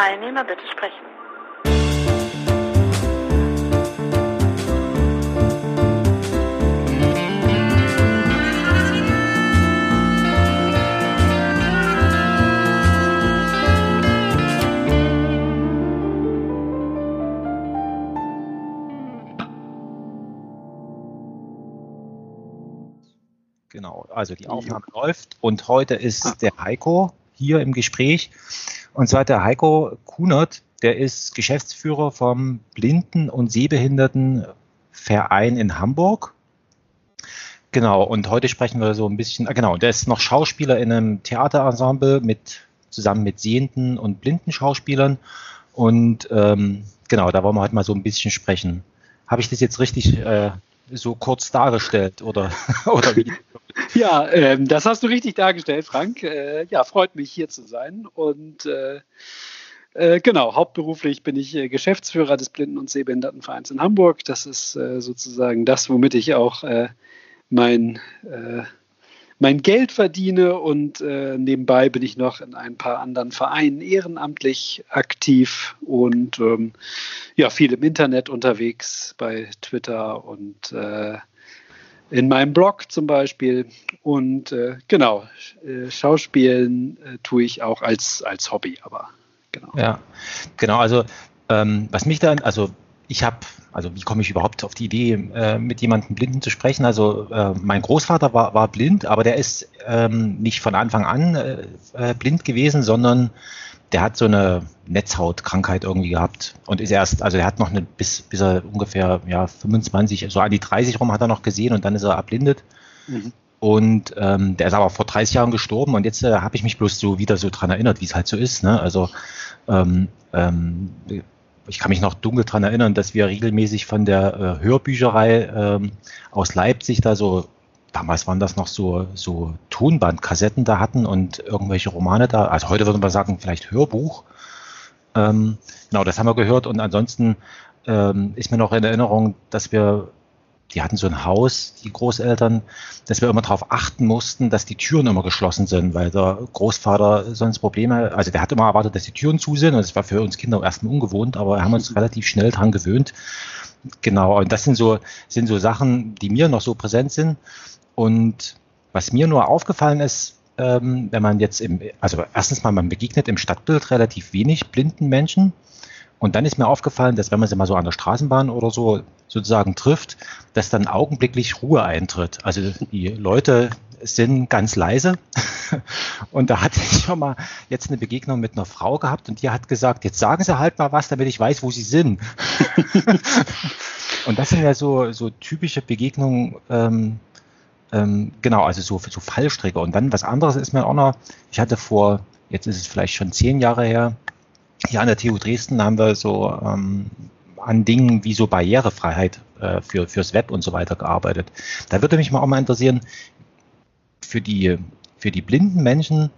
Teilnehmer bitte sprechen. Genau, also die Aufnahme ja. läuft und heute ist ah. der Heiko hier im Gespräch. Und zwar der Heiko Kunert, der ist Geschäftsführer vom Blinden- und Sehbehindertenverein in Hamburg. Genau, und heute sprechen wir so ein bisschen, ah, genau, der ist noch Schauspieler in einem Theaterensemble mit, zusammen mit sehenden und blinden Schauspielern. Und ähm, genau, da wollen wir heute mal so ein bisschen sprechen. Habe ich das jetzt richtig äh, so kurz dargestellt oder, oder wie? Ja, ähm, das hast du richtig dargestellt, Frank. Äh, ja, freut mich hier zu sein. Und äh, äh, genau, hauptberuflich bin ich äh, Geschäftsführer des Blinden- und Sehbehindertenvereins in Hamburg. Das ist äh, sozusagen das, womit ich auch äh, mein mein Geld verdiene und äh, nebenbei bin ich noch in ein paar anderen Vereinen ehrenamtlich aktiv und ähm, ja, viel im Internet unterwegs bei Twitter und äh, in meinem Blog zum Beispiel. Und äh, genau, äh, Schauspielen äh, tue ich auch als, als Hobby, aber genau. Ja, genau, also ähm, was mich dann, also ich habe, also wie komme ich überhaupt auf die Idee, äh, mit jemandem Blinden zu sprechen? Also äh, mein Großvater war, war blind, aber der ist ähm, nicht von Anfang an äh, äh blind gewesen, sondern der hat so eine Netzhautkrankheit irgendwie gehabt und ist erst, also er hat noch eine, bis, bis er ungefähr ja, 25, so an die 30 rum hat er noch gesehen und dann ist er erblindet. Mhm. Und ähm, der ist aber vor 30 Jahren gestorben und jetzt äh, habe ich mich bloß so wieder so dran erinnert, wie es halt so ist. Ne? Also ähm, ähm, ich kann mich noch dunkel dran erinnern, dass wir regelmäßig von der äh, Hörbücherei ähm, aus Leipzig da so, damals waren das noch so, so Tonbandkassetten da hatten und irgendwelche Romane da, also heute würde man sagen, vielleicht Hörbuch. Ähm, genau, das haben wir gehört und ansonsten ähm, ist mir noch in Erinnerung, dass wir die hatten so ein Haus, die Großeltern, dass wir immer darauf achten mussten, dass die Türen immer geschlossen sind, weil der Großvater sonst Probleme, also der hat immer erwartet, dass die Türen zu sind und das war für uns Kinder erstmal ungewohnt, aber wir haben uns relativ schnell dran gewöhnt. Genau, und das sind so, sind so Sachen, die mir noch so präsent sind. Und was mir nur aufgefallen ist, ähm, wenn man jetzt im, also erstens mal, man begegnet im Stadtbild relativ wenig blinden Menschen. Und dann ist mir aufgefallen, dass wenn man sie mal so an der Straßenbahn oder so sozusagen trifft, dass dann augenblicklich Ruhe eintritt. Also die Leute sind ganz leise. Und da hatte ich schon mal jetzt eine Begegnung mit einer Frau gehabt und die hat gesagt, jetzt sagen Sie halt mal was, damit ich weiß, wo Sie sind. und das sind ja so, so typische Begegnungen, ähm, ähm, genau, also so, so Fallstricke. Und dann was anderes ist mir auch noch, ich hatte vor, jetzt ist es vielleicht schon zehn Jahre her, hier an der TU Dresden haben wir so ähm, an Dingen wie so Barrierefreiheit äh, für, fürs Web und so weiter gearbeitet. Da würde mich mal auch mal interessieren, für die, für die blinden Menschen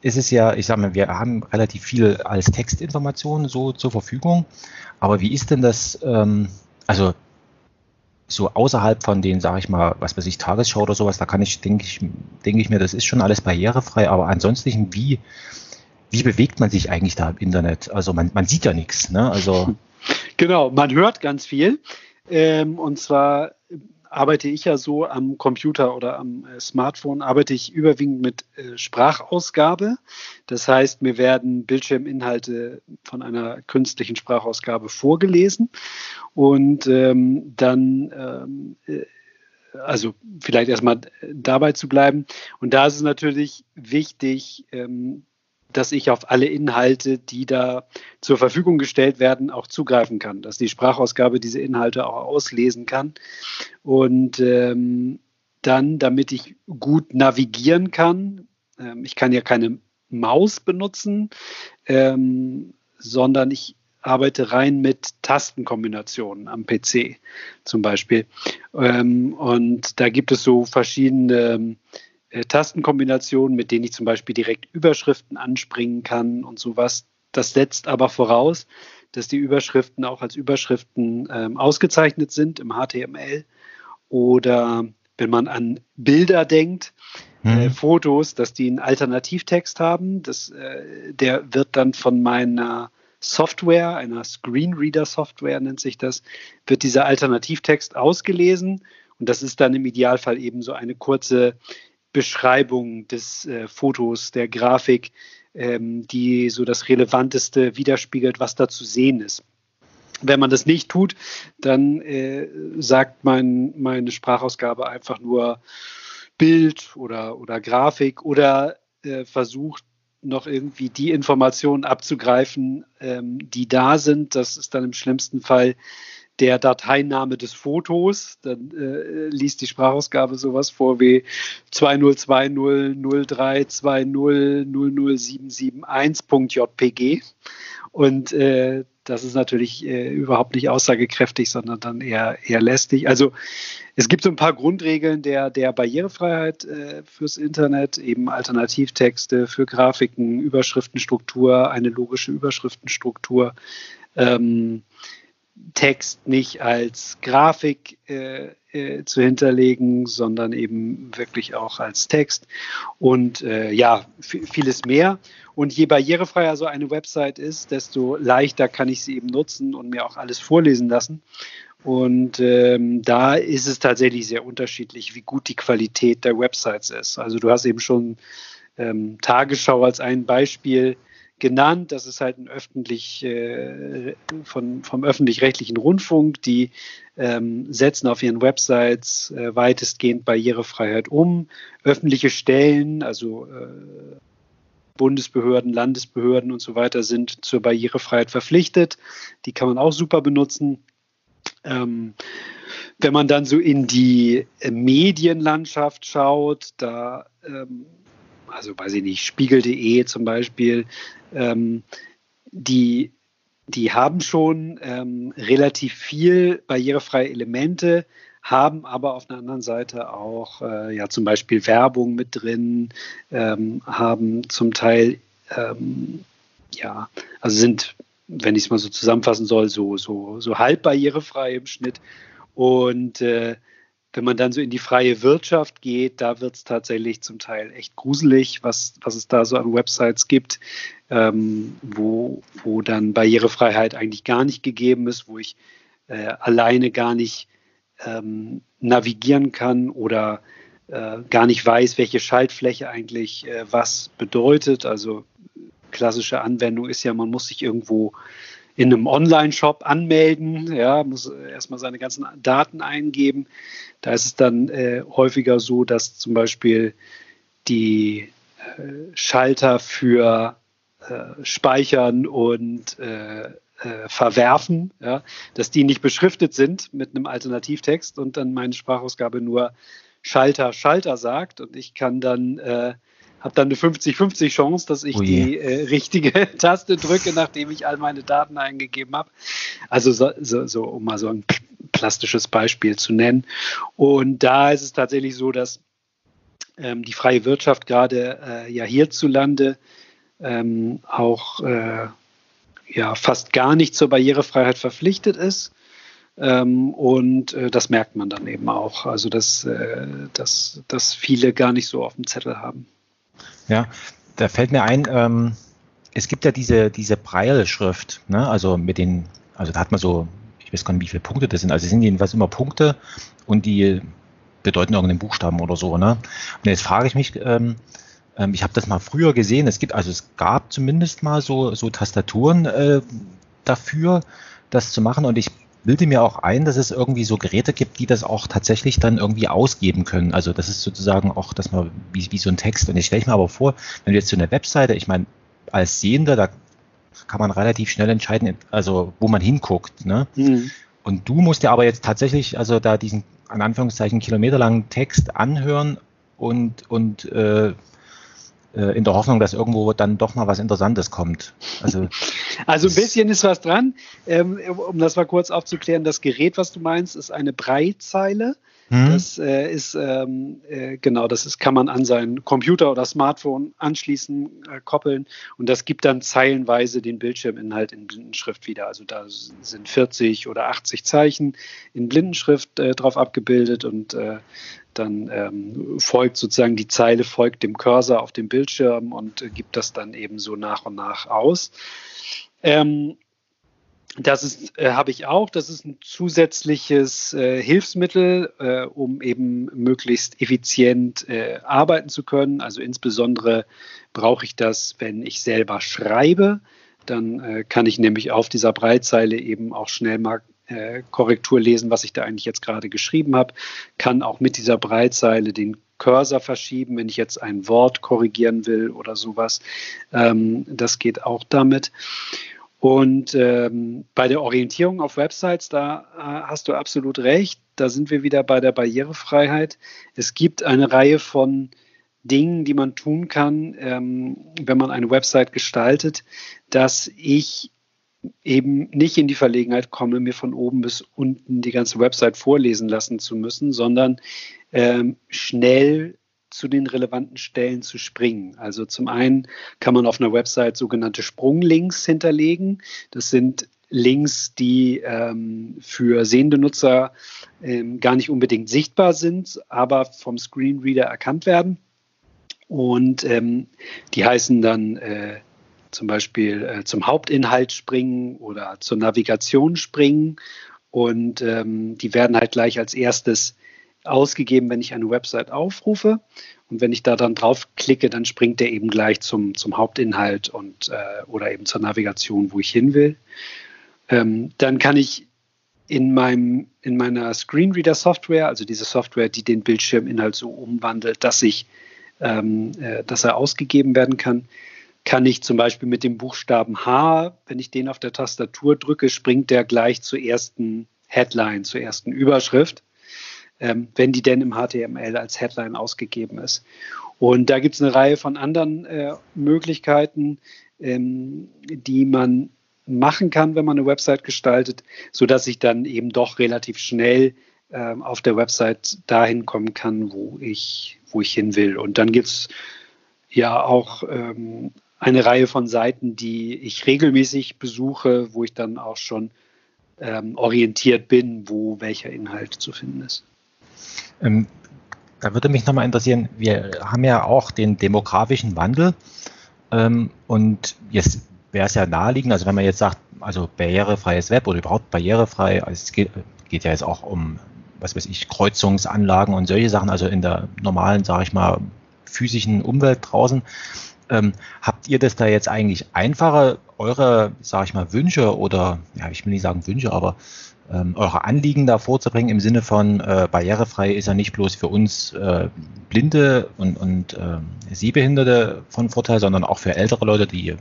ist es ja, ich sage mal, wir haben relativ viel als Textinformation so zur Verfügung. Aber wie ist denn das, ähm, also so außerhalb von den, sage ich mal, was weiß ich, Tagesschau oder sowas, da kann ich, denke ich, denke ich mir, das ist schon alles barrierefrei. Aber ansonsten, wie, wie bewegt man sich eigentlich da im Internet? Also man, man sieht ja nichts. Ne? Also genau, man hört ganz viel. Ähm, und zwar arbeite ich ja so am Computer oder am äh, Smartphone, arbeite ich überwiegend mit äh, Sprachausgabe. Das heißt, mir werden Bildschirminhalte von einer künstlichen Sprachausgabe vorgelesen und ähm, dann ähm, äh, also vielleicht erstmal dabei zu bleiben. Und da ist es natürlich wichtig, ähm, dass ich auf alle Inhalte, die da zur Verfügung gestellt werden, auch zugreifen kann, dass die Sprachausgabe diese Inhalte auch auslesen kann. Und ähm, dann, damit ich gut navigieren kann, ähm, ich kann ja keine Maus benutzen, ähm, sondern ich arbeite rein mit Tastenkombinationen am PC zum Beispiel. Ähm, und da gibt es so verschiedene äh, Tastenkombinationen, mit denen ich zum Beispiel direkt Überschriften anspringen kann und sowas. Das setzt aber voraus, dass die Überschriften auch als Überschriften ähm, ausgezeichnet sind im HTML. Oder wenn man an Bilder denkt, äh, hm. Fotos, dass die einen Alternativtext haben. Das, äh, der wird dann von meiner Software, einer Screenreader-Software nennt sich das, wird dieser Alternativtext ausgelesen und das ist dann im Idealfall eben so eine kurze Beschreibung des äh, Fotos, der Grafik, ähm, die so das Relevanteste widerspiegelt, was da zu sehen ist. Wenn man das nicht tut, dann äh, sagt mein, meine Sprachausgabe einfach nur Bild oder, oder Grafik oder äh, versucht noch irgendwie die Informationen abzugreifen, ähm, die da sind. Das ist dann im schlimmsten Fall der Dateiname des Fotos. Dann äh, liest die Sprachausgabe sowas vor wie 20200320000771.jpg. Und äh, das ist natürlich äh, überhaupt nicht aussagekräftig, sondern dann eher, eher lästig. Also es gibt so ein paar Grundregeln der, der Barrierefreiheit äh, fürs Internet, eben Alternativtexte für Grafiken, Überschriftenstruktur, eine logische Überschriftenstruktur, ähm, Text nicht als Grafik äh, äh, zu hinterlegen, sondern eben wirklich auch als Text und äh, ja, vieles mehr. Und je barrierefreier so eine Website ist, desto leichter kann ich sie eben nutzen und mir auch alles vorlesen lassen. Und ähm, da ist es tatsächlich sehr unterschiedlich, wie gut die Qualität der Websites ist. Also du hast eben schon ähm, Tagesschau als ein Beispiel genannt. Das ist halt ein öffentlich äh, von, vom öffentlich-rechtlichen Rundfunk. Die ähm, setzen auf ihren Websites äh, weitestgehend Barrierefreiheit um. Öffentliche Stellen, also äh, Bundesbehörden, Landesbehörden und so weiter sind zur Barrierefreiheit verpflichtet. Die kann man auch super benutzen. Ähm, wenn man dann so in die äh, Medienlandschaft schaut, da, ähm, also weiß ich nicht, spiegel.de zum Beispiel, ähm, die, die haben schon ähm, relativ viel barrierefreie Elemente, haben aber auf der anderen Seite auch äh, ja zum Beispiel Werbung mit drin, ähm, haben zum Teil ähm, ja, also sind, wenn ich es mal so zusammenfassen soll, so, so, so halb barrierefrei im Schnitt. Und äh, wenn man dann so in die freie Wirtschaft geht, da wird es tatsächlich zum Teil echt gruselig, was, was es da so an Websites gibt, ähm, wo, wo dann Barrierefreiheit eigentlich gar nicht gegeben ist, wo ich äh, alleine gar nicht ähm, navigieren kann oder äh, gar nicht weiß, welche Schaltfläche eigentlich äh, was bedeutet. Also klassische Anwendung ist ja, man muss sich irgendwo in einem Online-Shop anmelden, ja, muss erstmal seine ganzen Daten eingeben. Da ist es dann äh, häufiger so, dass zum Beispiel die äh, Schalter für äh, Speichern und äh, äh, Verwerfen, ja, dass die nicht beschriftet sind mit einem Alternativtext und dann meine Sprachausgabe nur Schalter, Schalter sagt und ich kann dann äh, habe dann eine 50-50 Chance, dass ich oh die äh, richtige Taste drücke, nachdem ich all meine Daten eingegeben habe. Also so, so, so, um mal so ein plastisches Beispiel zu nennen. Und da ist es tatsächlich so, dass ähm, die freie Wirtschaft gerade äh, ja hierzulande ähm, auch äh, ja fast gar nicht zur Barrierefreiheit verpflichtet ist. Ähm, und äh, das merkt man dann eben auch. Also dass, äh, dass, dass viele gar nicht so auf dem Zettel haben. Ja, da fällt mir ein, ähm, es gibt ja diese, diese Braille-Schrift, ne? also mit den, also da hat man so, ich weiß gar nicht, wie viele Punkte das sind, also es sind jedenfalls immer Punkte und die bedeuten irgendeinen Buchstaben oder so. Ne? Und jetzt frage ich mich, ähm, ähm, ich habe das mal früher gesehen, es gibt, also es gab zumindest mal so, so Tastaturen äh, dafür, das zu machen und ich bilde mir auch ein, dass es irgendwie so Geräte gibt, die das auch tatsächlich dann irgendwie ausgeben können. Also das ist sozusagen auch, dass man wie, wie so ein Text. Und ich stelle mir aber vor, wenn du jetzt so eine Webseite, ich meine, als Sehender, da kann man relativ schnell entscheiden, also wo man hinguckt. Ne? Mhm. Und du musst ja aber jetzt tatsächlich, also da diesen an Anführungszeichen kilometerlangen Text anhören und, und äh, in der Hoffnung, dass irgendwo dann doch mal was Interessantes kommt. Also, also ein bisschen ist was dran. Ähm, um das mal kurz aufzuklären, das Gerät, was du meinst, ist eine Breitzeile. Mhm. Das äh, ist ähm, äh, genau, das ist, kann man an seinen Computer oder Smartphone anschließen, äh, koppeln und das gibt dann zeilenweise den Bildschirminhalt in Blindenschrift wieder. Also da sind 40 oder 80 Zeichen in Blindenschrift äh, drauf abgebildet und äh, dann ähm, folgt sozusagen die Zeile, folgt dem Cursor auf dem Bildschirm und äh, gibt das dann eben so nach und nach aus. Ähm, das ist, äh, habe ich auch. Das ist ein zusätzliches äh, Hilfsmittel, äh, um eben möglichst effizient äh, arbeiten zu können. Also insbesondere brauche ich das, wenn ich selber schreibe. Dann äh, kann ich nämlich auf dieser Breitzeile eben auch schnell mal äh, Korrektur lesen, was ich da eigentlich jetzt gerade geschrieben habe. Kann auch mit dieser Breitzeile den Cursor verschieben, wenn ich jetzt ein Wort korrigieren will oder sowas. Ähm, das geht auch damit. Und ähm, bei der Orientierung auf Websites, da äh, hast du absolut recht. Da sind wir wieder bei der Barrierefreiheit. Es gibt eine Reihe von Dingen, die man tun kann, ähm, wenn man eine Website gestaltet, dass ich eben nicht in die Verlegenheit komme, mir von oben bis unten die ganze Website vorlesen lassen zu müssen, sondern ähm, schnell zu den relevanten Stellen zu springen. Also zum einen kann man auf einer Website sogenannte Sprunglinks hinterlegen. Das sind Links, die ähm, für sehende Nutzer ähm, gar nicht unbedingt sichtbar sind, aber vom Screenreader erkannt werden. Und ähm, die heißen dann äh, zum Beispiel äh, zum Hauptinhalt springen oder zur Navigation springen. Und ähm, die werden halt gleich als erstes ausgegeben, wenn ich eine Website aufrufe. Und wenn ich da dann draufklicke, dann springt der eben gleich zum, zum Hauptinhalt und, äh, oder eben zur Navigation, wo ich hin will. Ähm, dann kann ich in, meinem, in meiner Screenreader-Software, also diese Software, die den Bildschirminhalt so umwandelt, dass, ich, ähm, äh, dass er ausgegeben werden kann, kann ich zum Beispiel mit dem Buchstaben H, wenn ich den auf der Tastatur drücke, springt der gleich zur ersten Headline, zur ersten Überschrift ähm, wenn die denn im HTML als Headline ausgegeben ist. Und da gibt es eine Reihe von anderen äh, Möglichkeiten, ähm, die man machen kann, wenn man eine Website gestaltet, sodass ich dann eben doch relativ schnell ähm, auf der Website dahin kommen kann, wo ich, wo ich hin will. Und dann gibt es ja auch ähm, eine Reihe von Seiten, die ich regelmäßig besuche, wo ich dann auch schon ähm, orientiert bin, wo welcher Inhalt zu finden ist. Ähm, da würde mich nochmal interessieren, wir haben ja auch den demografischen Wandel ähm, und jetzt wäre es ja naheliegend, also wenn man jetzt sagt, also barrierefreies Web oder überhaupt barrierefrei, also es geht, geht ja jetzt auch um, was weiß ich, Kreuzungsanlagen und solche Sachen, also in der normalen, sage ich mal, physischen Umwelt draußen. Ähm, habt ihr das da jetzt eigentlich einfacher, eure, sage ich mal, Wünsche oder, ja, ich will nicht sagen Wünsche, aber ähm, eure Anliegen da vorzubringen im Sinne von äh, barrierefrei ist ja nicht bloß für uns äh, Blinde und, und äh, Sehbehinderte von Vorteil, sondern auch für ältere Leute, die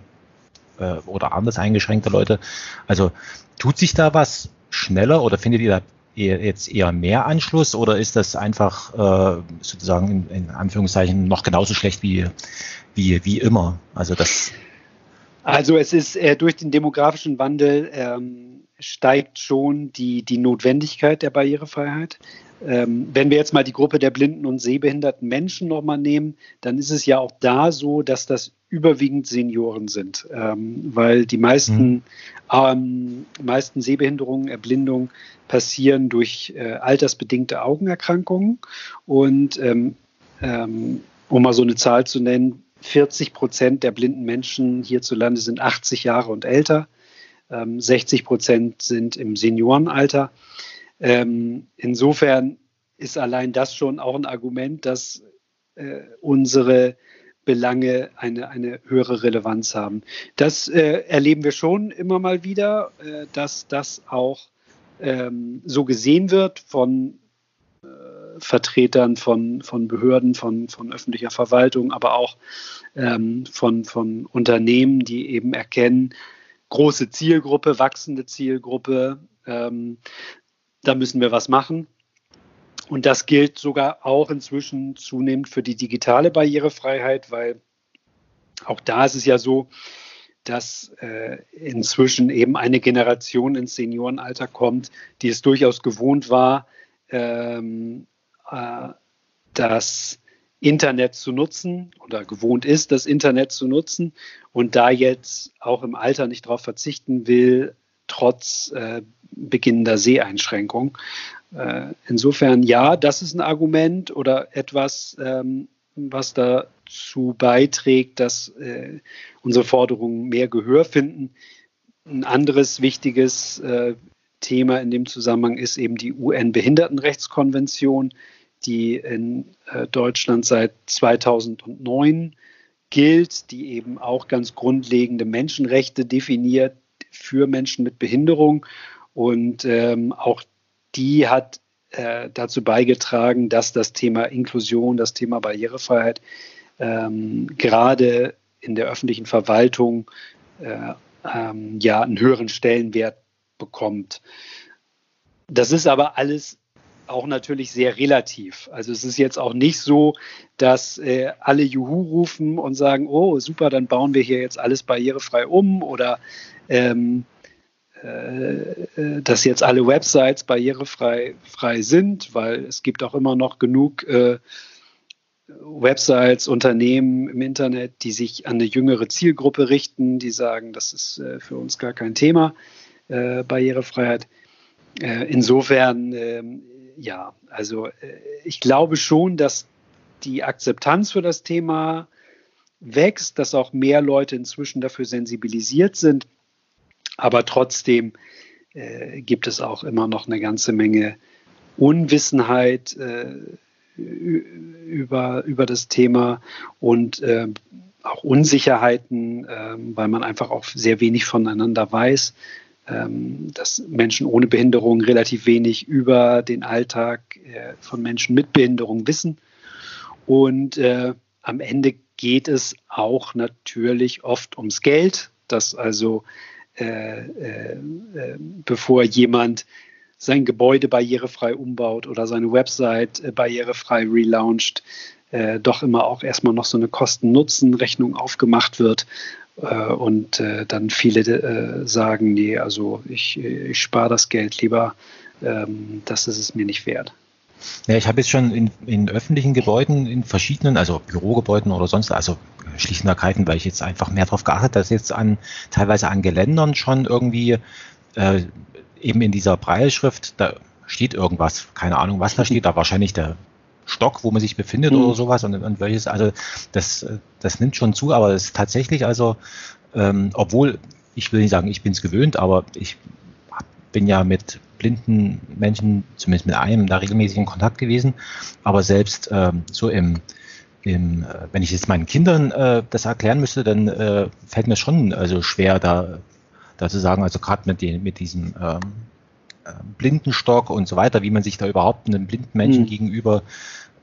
äh, oder anders eingeschränkte Leute. Also tut sich da was schneller oder findet ihr da jetzt eher mehr Anschluss oder ist das einfach äh, sozusagen in, in Anführungszeichen noch genauso schlecht wie, wie, wie immer? Also das also es ist äh, durch den demografischen Wandel ähm, steigt schon die, die Notwendigkeit der Barrierefreiheit. Ähm, wenn wir jetzt mal die Gruppe der blinden und sehbehinderten Menschen nochmal nehmen, dann ist es ja auch da so, dass das überwiegend Senioren sind, ähm, weil die meisten, mhm. ähm, meisten Sehbehinderungen, Erblindungen passieren durch äh, altersbedingte Augenerkrankungen. Und ähm, ähm, um mal so eine Zahl zu nennen, 40 Prozent der blinden Menschen hierzulande sind 80 Jahre und älter. 60 ähm, Prozent sind im Seniorenalter. Ähm, insofern ist allein das schon auch ein Argument, dass äh, unsere Belange eine, eine höhere Relevanz haben. Das äh, erleben wir schon immer mal wieder, äh, dass das auch ähm, so gesehen wird von äh, Vertretern von, von Behörden, von, von öffentlicher Verwaltung, aber auch ähm, von, von Unternehmen, die eben erkennen, große Zielgruppe, wachsende Zielgruppe. Ähm, da müssen wir was machen. Und das gilt sogar auch inzwischen zunehmend für die digitale Barrierefreiheit, weil auch da ist es ja so, dass äh, inzwischen eben eine Generation ins Seniorenalter kommt, die es durchaus gewohnt war, ähm, äh, dass Internet zu nutzen oder gewohnt ist, das Internet zu nutzen und da jetzt auch im Alter nicht darauf verzichten will, trotz äh, beginnender Seheinschränkung. Äh, insofern ja, das ist ein Argument oder etwas, ähm, was dazu beiträgt, dass äh, unsere Forderungen mehr Gehör finden. Ein anderes wichtiges äh, Thema in dem Zusammenhang ist eben die UN-Behindertenrechtskonvention, die in äh, Deutschland seit 2009 gilt, die eben auch ganz grundlegende Menschenrechte definiert für Menschen mit Behinderung. Und ähm, auch die hat äh, dazu beigetragen, dass das Thema Inklusion, das Thema Barrierefreiheit ähm, gerade in der öffentlichen Verwaltung äh, ähm, ja einen höheren Stellenwert bekommt. Das ist aber alles auch natürlich sehr relativ. Also es ist jetzt auch nicht so, dass äh, alle Juhu rufen und sagen, oh super, dann bauen wir hier jetzt alles barrierefrei um oder ähm, äh, dass jetzt alle Websites barrierefrei frei sind, weil es gibt auch immer noch genug äh, Websites, Unternehmen im Internet, die sich an eine jüngere Zielgruppe richten, die sagen, das ist äh, für uns gar kein Thema, äh, Barrierefreiheit. Äh, insofern, ähm, ja, also äh, ich glaube schon, dass die Akzeptanz für das Thema wächst, dass auch mehr Leute inzwischen dafür sensibilisiert sind. Aber trotzdem äh, gibt es auch immer noch eine ganze Menge Unwissenheit äh, über, über das Thema und äh, auch Unsicherheiten, ähm, weil man einfach auch sehr wenig voneinander weiß, dass Menschen ohne Behinderung relativ wenig über den Alltag äh, von Menschen mit Behinderung wissen. Und äh, am Ende geht es auch natürlich oft ums Geld, dass also äh, äh, äh, bevor jemand sein Gebäude barrierefrei umbaut oder seine Website äh, barrierefrei relauncht, doch immer auch erstmal noch so eine Kosten-Nutzen-Rechnung aufgemacht wird. Äh, und dann viele sagen, nee, also ich, ich spare das Geld lieber, ähm, das ist es mir nicht wert. Ja, ich habe jetzt schon in, in öffentlichen Gebäuden, in verschiedenen, also Bürogebäuden oder sonst, also schlicht und ergreifend, weil ich jetzt einfach mehr darauf geachtet, dass jetzt an teilweise an Geländern schon irgendwie äh, eben in dieser Breilschrift, da steht irgendwas, keine Ahnung, was da steht, da wahrscheinlich der Stock, wo man sich befindet mhm. oder sowas und, und welches, also das, das nimmt schon zu, aber es ist tatsächlich, also ähm, obwohl, ich will nicht sagen, ich bin es gewöhnt, aber ich bin ja mit blinden Menschen, zumindest mit einem, da regelmäßig in Kontakt gewesen. Aber selbst ähm, so im, im, äh, wenn ich jetzt meinen Kindern äh, das erklären müsste, dann äh, fällt mir schon also schwer, da, da zu sagen, also gerade mit, den, mit diesem ähm, äh, Blindenstock und so weiter, wie man sich da überhaupt einem blinden Menschen mhm. gegenüber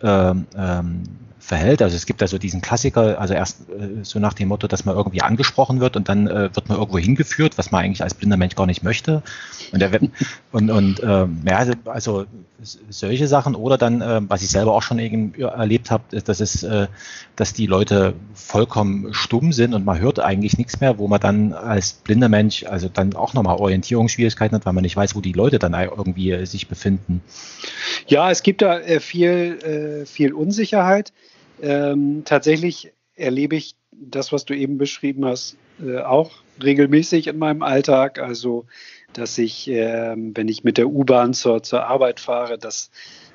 ähm, ähm, verhält. Also es gibt also diesen Klassiker, also erst äh, so nach dem Motto, dass man irgendwie angesprochen wird und dann äh, wird man irgendwo hingeführt, was man eigentlich als blinder Mensch gar nicht möchte. Und, der, und, und äh, ja, also, also solche Sachen oder dann, äh, was ich selber auch schon eben erlebt habe, dass es, äh, dass die Leute vollkommen stumm sind und man hört eigentlich nichts mehr, wo man dann als blinder Mensch also dann auch nochmal Orientierungsschwierigkeiten hat, weil man nicht weiß, wo die Leute dann irgendwie äh, sich befinden. Ja, es gibt da äh, viel, äh, viel Unsicherheit. Ähm, tatsächlich erlebe ich das, was du eben beschrieben hast, äh, auch regelmäßig in meinem Alltag. Also, dass ich, äh, wenn ich mit der U-Bahn zur, zur Arbeit fahre, dass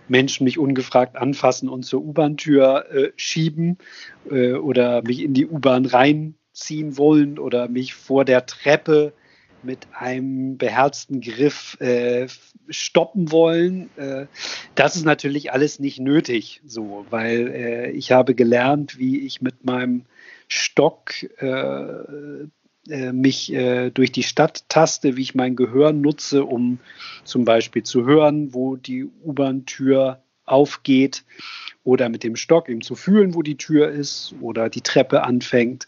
Menschen mich ungefragt anfassen und zur U-Bahn-Tür äh, schieben äh, oder mich in die U-Bahn reinziehen wollen oder mich vor der Treppe mit einem beherzten Griff äh, stoppen wollen. Äh, das ist natürlich alles nicht nötig, so, weil äh, ich habe gelernt, wie ich mit meinem Stock äh, äh, mich äh, durch die Stadt taste, wie ich mein Gehör nutze, um zum Beispiel zu hören, wo die U-Bahn-Tür aufgeht oder mit dem Stock eben zu fühlen, wo die Tür ist oder die Treppe anfängt.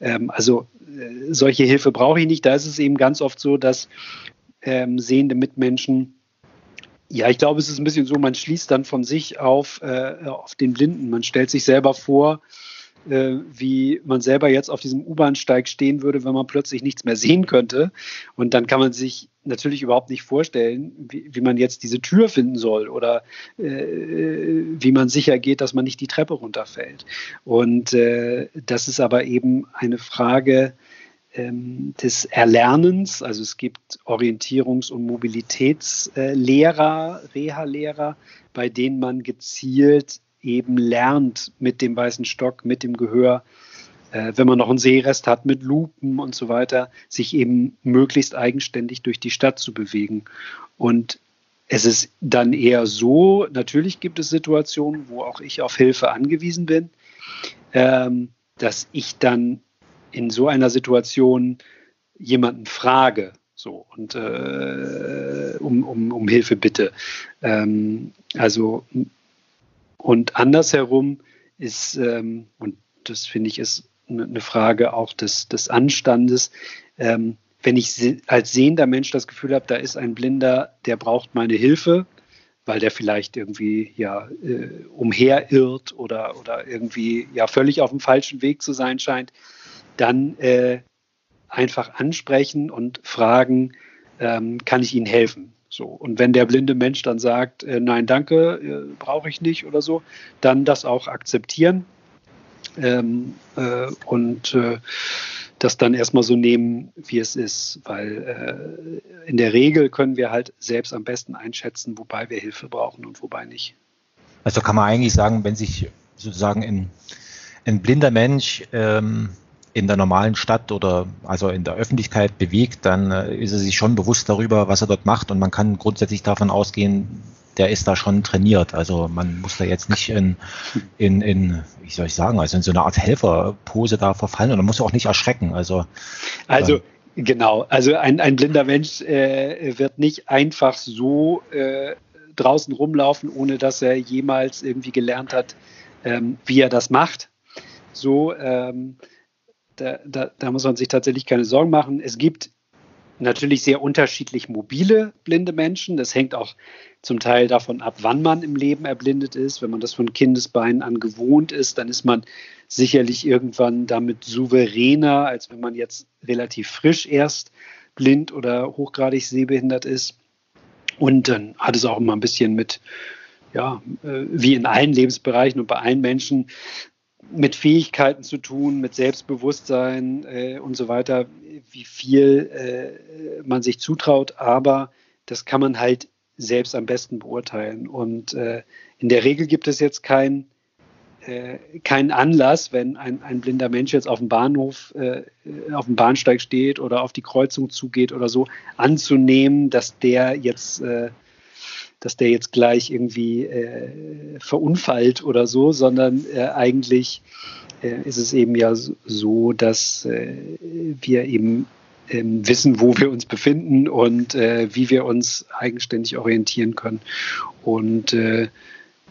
Ähm, also äh, solche Hilfe brauche ich nicht. Da ist es eben ganz oft so, dass ähm, sehende Mitmenschen ja, ich glaube, es ist ein bisschen so, man schließt dann von sich auf, äh, auf den Blinden. Man stellt sich selber vor, äh, wie man selber jetzt auf diesem U-Bahnsteig stehen würde, wenn man plötzlich nichts mehr sehen könnte. Und dann kann man sich natürlich überhaupt nicht vorstellen, wie, wie man jetzt diese Tür finden soll oder äh, wie man sicher geht, dass man nicht die Treppe runterfällt. Und äh, das ist aber eben eine Frage, ähm, des Erlernens. Also es gibt Orientierungs- und Mobilitätslehrer, Reha-Lehrer, bei denen man gezielt eben lernt mit dem weißen Stock, mit dem Gehör, äh, wenn man noch einen Sehrest hat, mit Lupen und so weiter, sich eben möglichst eigenständig durch die Stadt zu bewegen. Und es ist dann eher so, natürlich gibt es Situationen, wo auch ich auf Hilfe angewiesen bin, ähm, dass ich dann in so einer Situation jemanden frage, so und äh, um, um, um Hilfe bitte. Ähm, also und andersherum ist, ähm, und das finde ich ist eine Frage auch des, des Anstandes, ähm, wenn ich als sehender Mensch das Gefühl habe, da ist ein Blinder, der braucht meine Hilfe, weil der vielleicht irgendwie ja äh, umherirrt oder, oder irgendwie ja völlig auf dem falschen Weg zu sein scheint, dann äh, einfach ansprechen und fragen, ähm, kann ich Ihnen helfen? So. Und wenn der blinde Mensch dann sagt, äh, nein, danke, äh, brauche ich nicht oder so, dann das auch akzeptieren ähm, äh, und äh, das dann erstmal so nehmen, wie es ist, weil äh, in der Regel können wir halt selbst am besten einschätzen, wobei wir Hilfe brauchen und wobei nicht. Also kann man eigentlich sagen, wenn sich sozusagen ein, ein blinder Mensch ähm, in der normalen Stadt oder also in der Öffentlichkeit bewegt, dann äh, ist er sich schon bewusst darüber, was er dort macht und man kann grundsätzlich davon ausgehen, der ist da schon trainiert. Also man muss da jetzt nicht in, in, in wie soll ich sagen, also in so eine Art Helferpose da verfallen und man muss auch nicht erschrecken. Also, also ähm, genau, also ein, ein blinder Mensch äh, wird nicht einfach so äh, draußen rumlaufen, ohne dass er jemals irgendwie gelernt hat, ähm, wie er das macht. So, ähm, da, da, da muss man sich tatsächlich keine Sorgen machen. Es gibt natürlich sehr unterschiedlich mobile blinde Menschen. Das hängt auch zum Teil davon ab, wann man im Leben erblindet ist. Wenn man das von Kindesbeinen an gewohnt ist, dann ist man sicherlich irgendwann damit souveräner, als wenn man jetzt relativ frisch erst blind oder hochgradig sehbehindert ist. Und dann hat es auch immer ein bisschen mit, ja, äh, wie in allen Lebensbereichen und bei allen Menschen mit Fähigkeiten zu tun, mit Selbstbewusstsein äh, und so weiter, wie viel äh, man sich zutraut. Aber das kann man halt selbst am besten beurteilen. Und äh, in der Regel gibt es jetzt äh, keinen Anlass, wenn ein, ein blinder Mensch jetzt auf dem Bahnhof, äh, auf dem Bahnsteig steht oder auf die Kreuzung zugeht oder so, anzunehmen, dass der jetzt äh, dass der jetzt gleich irgendwie äh, verunfallt oder so, sondern äh, eigentlich äh, ist es eben ja so, dass äh, wir eben ähm, wissen, wo wir uns befinden und äh, wie wir uns eigenständig orientieren können. Und äh,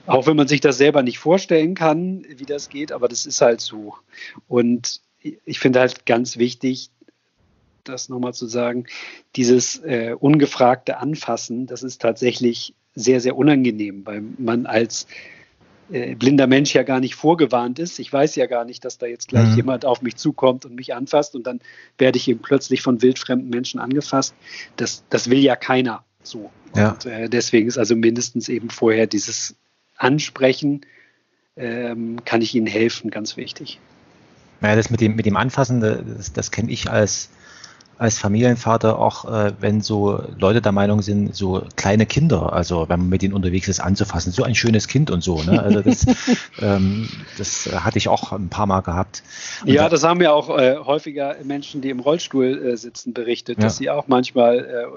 auch wenn man sich das selber nicht vorstellen kann, wie das geht, aber das ist halt so. Und ich finde halt ganz wichtig, das nochmal zu sagen, dieses äh, ungefragte Anfassen, das ist tatsächlich sehr, sehr unangenehm, weil man als äh, blinder Mensch ja gar nicht vorgewarnt ist. Ich weiß ja gar nicht, dass da jetzt gleich mhm. jemand auf mich zukommt und mich anfasst und dann werde ich eben plötzlich von wildfremden Menschen angefasst. Das, das will ja keiner so. Ja. Und äh, deswegen ist also mindestens eben vorher dieses Ansprechen, ähm, kann ich Ihnen helfen, ganz wichtig. Ja, das mit dem, mit dem Anfassen, das, das kenne ich als als Familienvater auch, äh, wenn so Leute der Meinung sind, so kleine Kinder, also wenn man mit ihnen unterwegs ist, anzufassen, so ein schönes Kind und so. Ne? Also das, ähm, das hatte ich auch ein paar Mal gehabt. Und ja, das haben ja auch äh, häufiger Menschen, die im Rollstuhl äh, sitzen, berichtet, ja. dass sie auch manchmal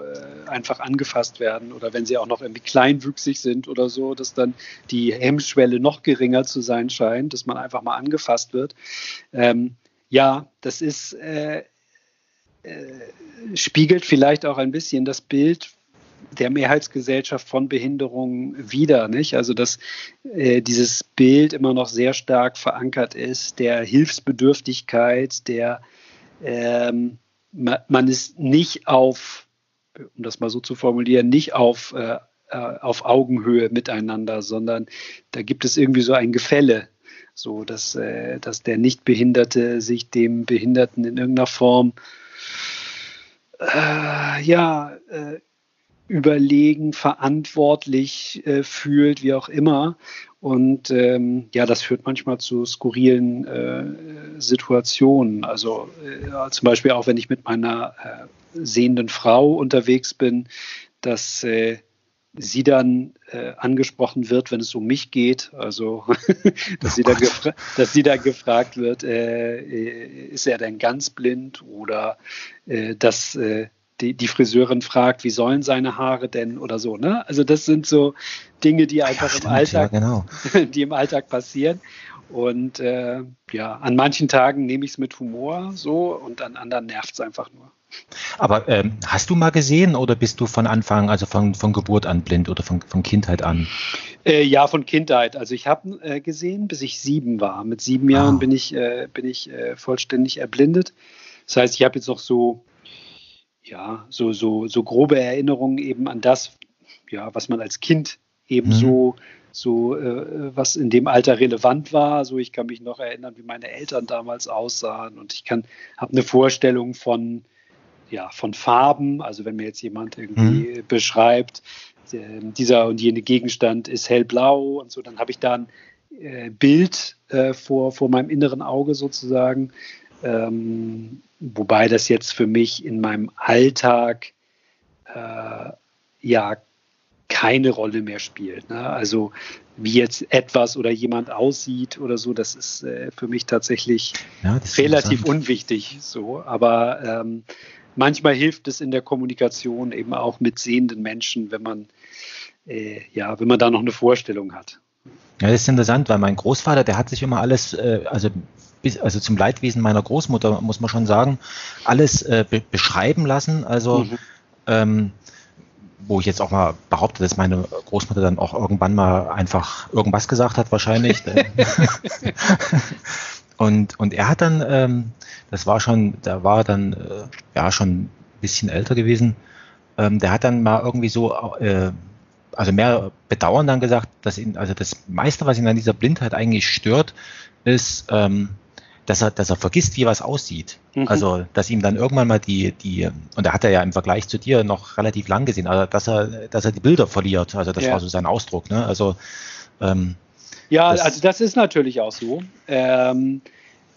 äh, einfach angefasst werden oder wenn sie auch noch irgendwie kleinwüchsig sind oder so, dass dann die Hemmschwelle noch geringer zu sein scheint, dass man einfach mal angefasst wird. Ähm, ja, das ist äh, äh, spiegelt vielleicht auch ein bisschen das Bild der Mehrheitsgesellschaft von Behinderung wider, nicht? Also dass äh, dieses Bild immer noch sehr stark verankert ist, der Hilfsbedürftigkeit, der ähm, man ist nicht auf, um das mal so zu formulieren, nicht auf, äh, äh, auf Augenhöhe miteinander, sondern da gibt es irgendwie so ein Gefälle, so dass, äh, dass der Nichtbehinderte sich dem Behinderten in irgendeiner Form äh, ja, äh, überlegen, verantwortlich äh, fühlt, wie auch immer. Und ähm, ja, das führt manchmal zu skurrilen äh, Situationen. Also äh, zum Beispiel auch, wenn ich mit meiner äh, sehenden Frau unterwegs bin, dass äh, sie dann äh, angesprochen wird, wenn es um mich geht. Also, dass, sie dann dass sie dann gefragt wird, äh, ist er denn ganz blind oder dass die, die Friseurin fragt, wie sollen seine Haare denn oder so. Ne? Also das sind so Dinge, die einfach ja, stimmt, im Alltag, ja, genau. die im Alltag passieren. Und äh, ja, an manchen Tagen nehme ich es mit Humor so und an anderen nervt es einfach nur. Aber ähm, hast du mal gesehen oder bist du von Anfang, also von, von Geburt an blind oder von, von Kindheit an? Äh, ja, von Kindheit. Also ich habe äh, gesehen, bis ich sieben war. Mit sieben Jahren ah. bin ich, äh, bin ich äh, vollständig erblindet. Das heißt, ich habe jetzt noch so ja, so, so, so grobe Erinnerungen eben an das, ja, was man als Kind eben mhm. so, so äh, was in dem Alter relevant war. So, ich kann mich noch erinnern, wie meine Eltern damals aussahen und ich kann, habe eine Vorstellung von, ja, von Farben. Also wenn mir jetzt jemand irgendwie mhm. beschreibt, äh, dieser und jene Gegenstand ist hellblau und so, dann habe ich da ein äh, Bild äh, vor, vor meinem inneren Auge sozusagen. Ähm, wobei das jetzt für mich in meinem Alltag äh, ja keine Rolle mehr spielt. Ne? Also wie jetzt etwas oder jemand aussieht oder so, das ist äh, für mich tatsächlich ja, relativ unwichtig. So, aber ähm, manchmal hilft es in der Kommunikation eben auch mit sehenden Menschen, wenn man äh, ja, wenn man da noch eine Vorstellung hat. Ja, das ist interessant, weil mein Großvater, der hat sich immer alles, äh, also bis, also zum Leidwesen meiner Großmutter, muss man schon sagen, alles äh, be beschreiben lassen. Also, mhm. ähm, wo ich jetzt auch mal behaupte, dass meine Großmutter dann auch irgendwann mal einfach irgendwas gesagt hat, wahrscheinlich. und, und er hat dann, ähm, das war schon, da war dann äh, ja schon ein bisschen älter gewesen, ähm, der hat dann mal irgendwie so, äh, also mehr Bedauern dann gesagt, dass ihn, also das meiste, was ihn an dieser Blindheit eigentlich stört, ist, ähm, dass er, dass er vergisst, wie was aussieht. Mhm. Also, dass ihm dann irgendwann mal die, die, und da hat er ja im Vergleich zu dir noch relativ lang gesehen, also dass er, dass er die Bilder verliert. Also das ja. war so sein Ausdruck. Ne? Also ähm, ja, das, also das ist natürlich auch so, ähm,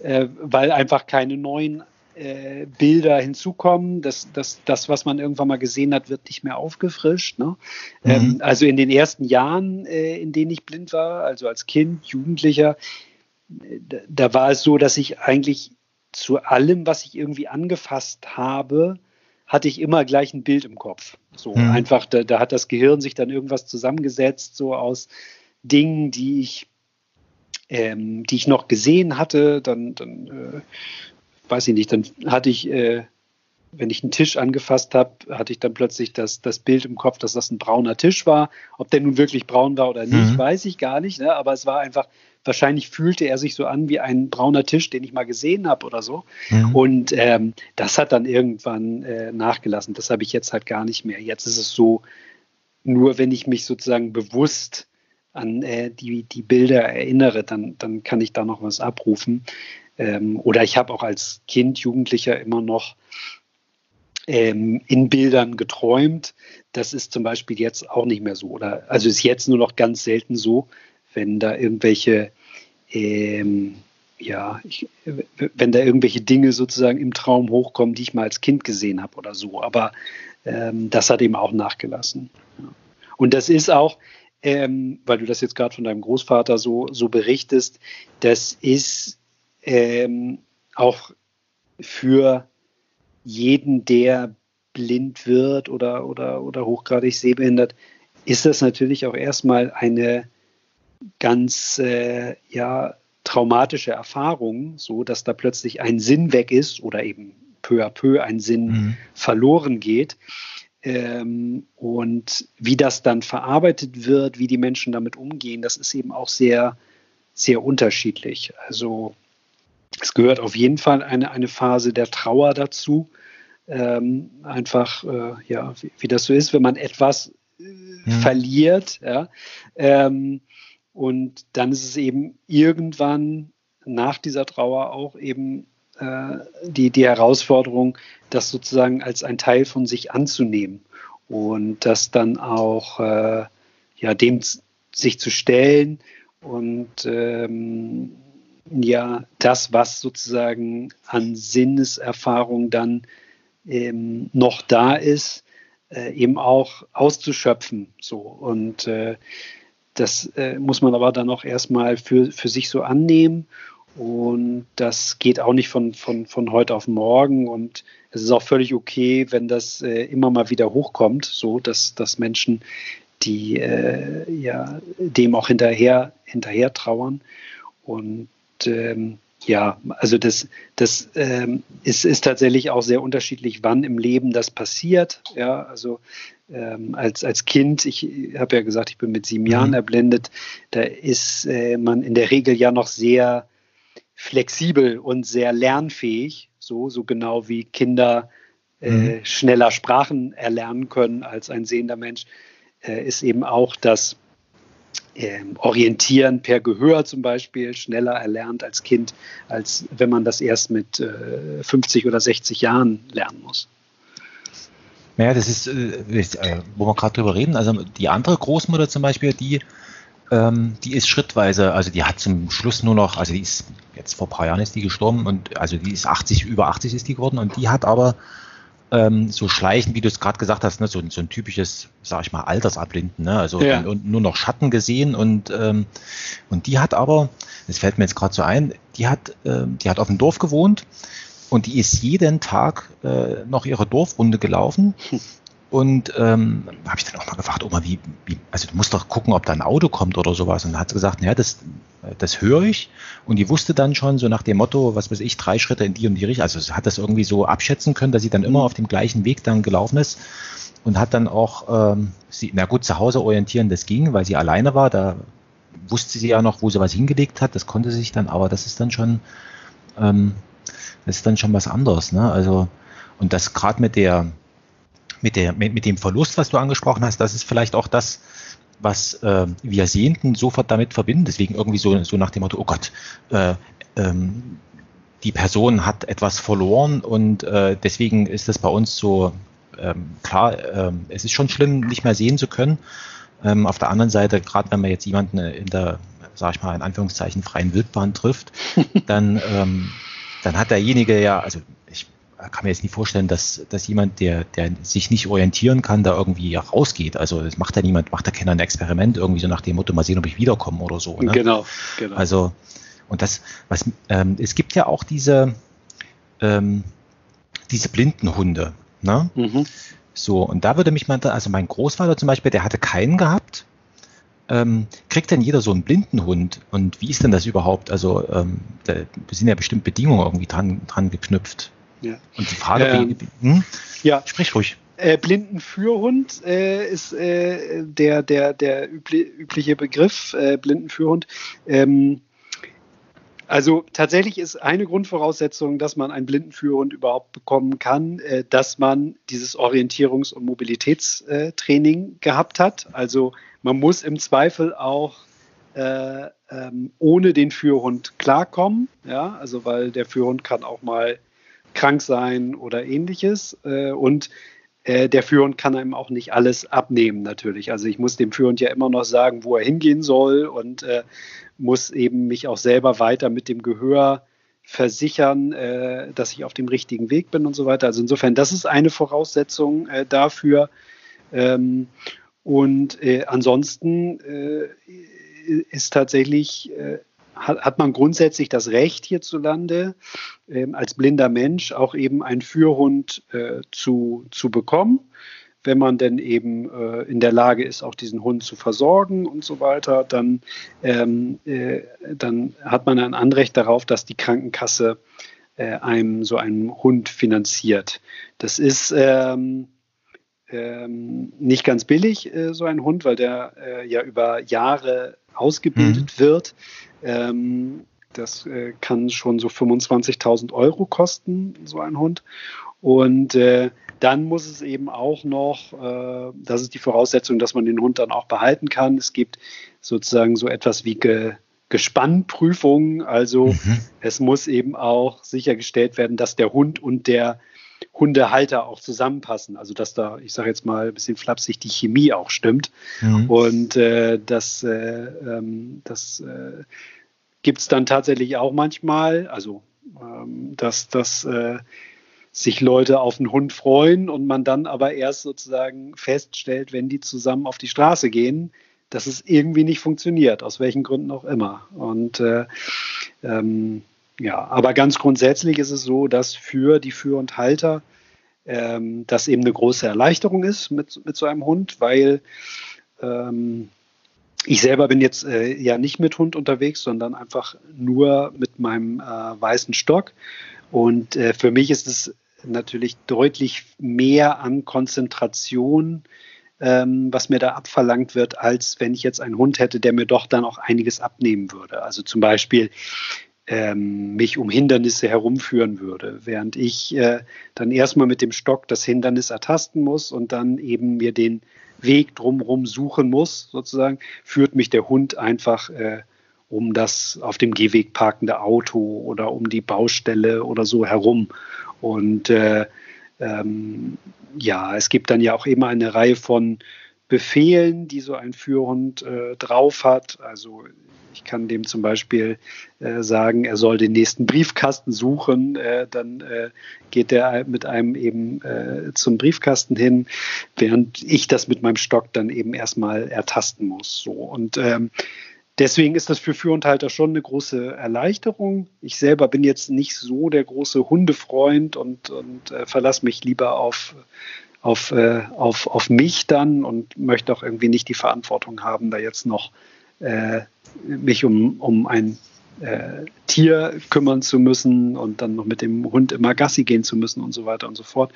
äh, weil einfach keine neuen äh, Bilder hinzukommen. Das, das, das, was man irgendwann mal gesehen hat, wird nicht mehr aufgefrischt. Ne? Mhm. Ähm, also in den ersten Jahren, äh, in denen ich blind war, also als Kind, Jugendlicher, da war es so, dass ich eigentlich zu allem, was ich irgendwie angefasst habe, hatte ich immer gleich ein Bild im Kopf. So mhm. einfach, da, da, hat das Gehirn sich dann irgendwas zusammengesetzt, so aus Dingen, die ich, ähm, die ich noch gesehen hatte. Dann, dann äh, weiß ich nicht, dann hatte ich, äh, wenn ich einen Tisch angefasst habe, hatte ich dann plötzlich das, das Bild im Kopf, dass das ein brauner Tisch war. Ob der nun wirklich braun war oder nicht, mhm. weiß ich gar nicht. Ne? Aber es war einfach Wahrscheinlich fühlte er sich so an wie ein brauner Tisch, den ich mal gesehen habe oder so. Mhm. Und ähm, das hat dann irgendwann äh, nachgelassen. Das habe ich jetzt halt gar nicht mehr. Jetzt ist es so, nur wenn ich mich sozusagen bewusst an äh, die, die Bilder erinnere, dann, dann kann ich da noch was abrufen. Ähm, oder ich habe auch als Kind, Jugendlicher immer noch ähm, in Bildern geträumt. Das ist zum Beispiel jetzt auch nicht mehr so. Oder also ist jetzt nur noch ganz selten so, wenn da irgendwelche, ähm, ja, ich, wenn da irgendwelche Dinge sozusagen im Traum hochkommen, die ich mal als Kind gesehen habe oder so. Aber ähm, das hat eben auch nachgelassen. Und das ist auch, ähm, weil du das jetzt gerade von deinem Großvater so, so berichtest, das ist ähm, auch für jeden, der blind wird oder, oder, oder hochgradig sehbehindert, ist das natürlich auch erstmal eine ganz äh, ja, traumatische Erfahrung, so dass da plötzlich ein Sinn weg ist oder eben peu à peu ein Sinn mhm. verloren geht. Ähm, und wie das dann verarbeitet wird, wie die Menschen damit umgehen, das ist eben auch sehr, sehr unterschiedlich. Also es gehört auf jeden Fall eine, eine Phase der Trauer dazu. Ähm, einfach, äh, ja, wie, wie, das so ist, wenn man etwas äh, mhm. verliert. Ja, ähm, und dann ist es eben irgendwann nach dieser Trauer auch eben äh, die, die Herausforderung, das sozusagen als ein Teil von sich anzunehmen und das dann auch äh, ja, dem sich zu stellen Und ähm, ja, das, was sozusagen an Sinneserfahrung dann ähm, noch da ist, äh, eben auch auszuschöpfen. So. Und äh, das äh, muss man aber dann auch erstmal für, für sich so annehmen. Und das geht auch nicht von, von, von heute auf morgen. Und es ist auch völlig okay, wenn das äh, immer mal wieder hochkommt, so dass, dass Menschen, die äh, ja, dem auch hinterher, hinterher trauern. Und ähm, ja, also das, das ähm, ist, ist tatsächlich auch sehr unterschiedlich, wann im Leben das passiert. Ja, also ähm, als, als Kind, ich habe ja gesagt, ich bin mit sieben mhm. Jahren erblindet, da ist äh, man in der Regel ja noch sehr flexibel und sehr lernfähig, so, so genau wie Kinder äh, mhm. schneller Sprachen erlernen können als ein sehender Mensch, äh, ist eben auch das ähm, Orientieren per Gehör zum Beispiel schneller erlernt als Kind, als wenn man das erst mit äh, 50 oder 60 Jahren lernen muss. Naja, das ist, äh, äh, wo wir gerade drüber reden. Also die andere Großmutter zum Beispiel, die, ähm, die ist schrittweise, also die hat zum Schluss nur noch, also die ist jetzt vor ein paar Jahren ist die gestorben und also die ist 80, über 80 ist die geworden und die hat aber ähm, so schleichen, wie du es gerade gesagt hast, ne, so, so, ein typisches, sag ich mal, Altersabblinden, ne? also ja. und, nur noch Schatten gesehen und, ähm, und die hat aber, das fällt mir jetzt gerade so ein, die hat, äh, die hat auf dem Dorf gewohnt und die ist jeden Tag äh, noch ihre Dorfrunde gelaufen. Und ähm, habe ich dann auch mal gefragt, Oma, wie, wie, also du musst doch gucken, ob da ein Auto kommt oder sowas. Und dann hat sie gesagt, naja, das, das höre ich. Und die wusste dann schon so nach dem Motto, was weiß ich, drei Schritte in die und die Richtung. Also sie hat das irgendwie so abschätzen können, dass sie dann immer mhm. auf dem gleichen Weg dann gelaufen ist und hat dann auch, ähm, sie, na gut, zu Hause orientieren, das ging, weil sie alleine war. Da wusste sie ja noch, wo sie was hingelegt hat. Das konnte sie sich dann, aber das ist dann schon, ähm, das ist dann schon was anderes. Ne? Also und das gerade mit der mit der mit, mit dem Verlust, was du angesprochen hast, das ist vielleicht auch das, was äh, wir Sehenden sofort damit verbinden. Deswegen irgendwie so, so nach dem Motto, oh Gott, äh, ähm, die Person hat etwas verloren und äh, deswegen ist es bei uns so ähm, klar, ähm, es ist schon schlimm, nicht mehr sehen zu können. Ähm, auf der anderen Seite, gerade wenn man jetzt jemanden in der, sag ich mal, in Anführungszeichen freien Wildbahn trifft, dann, ähm, dann hat derjenige ja, also kann mir jetzt nicht vorstellen, dass, dass jemand, der, der sich nicht orientieren kann, da irgendwie rausgeht. Also das macht ja niemand, macht ja keiner ein Experiment irgendwie so nach dem Motto, mal sehen, ob ich wiederkomme oder so. Ne? Genau, genau. Also, und das, was, ähm, es gibt ja auch diese, ähm, diese Blindenhunde. Ne? Mhm. So, und da würde mich mal, also mein Großvater zum Beispiel, der hatte keinen gehabt. Ähm, kriegt denn jeder so einen Blindenhund? Und wie ist denn das überhaupt? Also, ähm, da sind ja bestimmt Bedingungen irgendwie dran, dran geknüpft. Ja. Und die Frage, ähm, hm? ja. sprich ruhig. Äh, Blindenführhund äh, ist äh, der, der, der übli übliche Begriff, äh, Blindenführhund. Ähm, also tatsächlich ist eine Grundvoraussetzung, dass man einen Blindenführhund überhaupt bekommen kann, äh, dass man dieses Orientierungs- und Mobilitätstraining gehabt hat. Also man muss im Zweifel auch äh, ähm, ohne den Führhund klarkommen. Ja, also weil der Führhund kann auch mal krank sein oder ähnliches. Äh, und der Führhund kann einem auch nicht alles abnehmen, natürlich. Also ich muss dem Führhund ja immer noch sagen, wo er hingehen soll und muss eben mich auch selber weiter mit dem Gehör versichern, äh, dass ich auf dem richtigen Weg bin und so weiter. Also insofern, das ist eine Voraussetzung äh, dafür. Ähm, und äh, ansonsten äh, ist tatsächlich hat, hat man grundsätzlich das Recht hierzulande, äh, als blinder Mensch auch eben einen Führhund äh, zu, zu bekommen, wenn man denn eben äh, in der Lage ist, auch diesen Hund zu versorgen und so weiter, dann, ähm, äh, dann hat man ein Anrecht darauf, dass die Krankenkasse äh, einem so einen Hund finanziert. Das ist ähm, ähm, nicht ganz billig, äh, so ein Hund, weil der äh, ja über Jahre ausgebildet mhm. wird. Ähm, das äh, kann schon so 25.000 Euro kosten, so ein Hund. Und äh, dann muss es eben auch noch, äh, das ist die Voraussetzung, dass man den Hund dann auch behalten kann. Es gibt sozusagen so etwas wie Ge Gespannprüfungen. Also mhm. es muss eben auch sichergestellt werden, dass der Hund und der Hundehalter auch zusammenpassen. Also dass da, ich sage jetzt mal ein bisschen flapsig, die Chemie auch stimmt. Mhm. Und äh, das, äh, ähm, das äh, gibt es dann tatsächlich auch manchmal. Also ähm, dass, dass äh, sich Leute auf einen Hund freuen und man dann aber erst sozusagen feststellt, wenn die zusammen auf die Straße gehen, dass es irgendwie nicht funktioniert, aus welchen Gründen auch immer. Und äh, ähm, ja, aber ganz grundsätzlich ist es so, dass für die Führ- und Halter ähm, das eben eine große Erleichterung ist mit, mit so einem Hund, weil ähm, ich selber bin jetzt äh, ja nicht mit Hund unterwegs, sondern einfach nur mit meinem äh, weißen Stock. Und äh, für mich ist es natürlich deutlich mehr an Konzentration, ähm, was mir da abverlangt wird, als wenn ich jetzt einen Hund hätte, der mir doch dann auch einiges abnehmen würde. Also zum Beispiel ähm, mich um Hindernisse herumführen würde, während ich äh, dann erstmal mit dem Stock das Hindernis ertasten muss und dann eben mir den Weg drumherum suchen muss, sozusagen, führt mich der Hund einfach äh, um das auf dem Gehweg parkende Auto oder um die Baustelle oder so herum. Und äh, ähm, ja, es gibt dann ja auch immer eine Reihe von Befehlen, die so ein Führhund äh, drauf hat. Also ich kann dem zum Beispiel äh, sagen, er soll den nächsten Briefkasten suchen. Äh, dann äh, geht er mit einem eben äh, zum Briefkasten hin, während ich das mit meinem Stock dann eben erstmal ertasten muss. So und ähm, Deswegen ist das für Führenthalter schon eine große Erleichterung. Ich selber bin jetzt nicht so der große Hundefreund und, und äh, verlasse mich lieber auf, auf, äh, auf, auf mich dann und möchte auch irgendwie nicht die Verantwortung haben, da jetzt noch äh, mich um, um ein äh, Tier kümmern zu müssen und dann noch mit dem Hund immer Gassi gehen zu müssen und so weiter und so fort.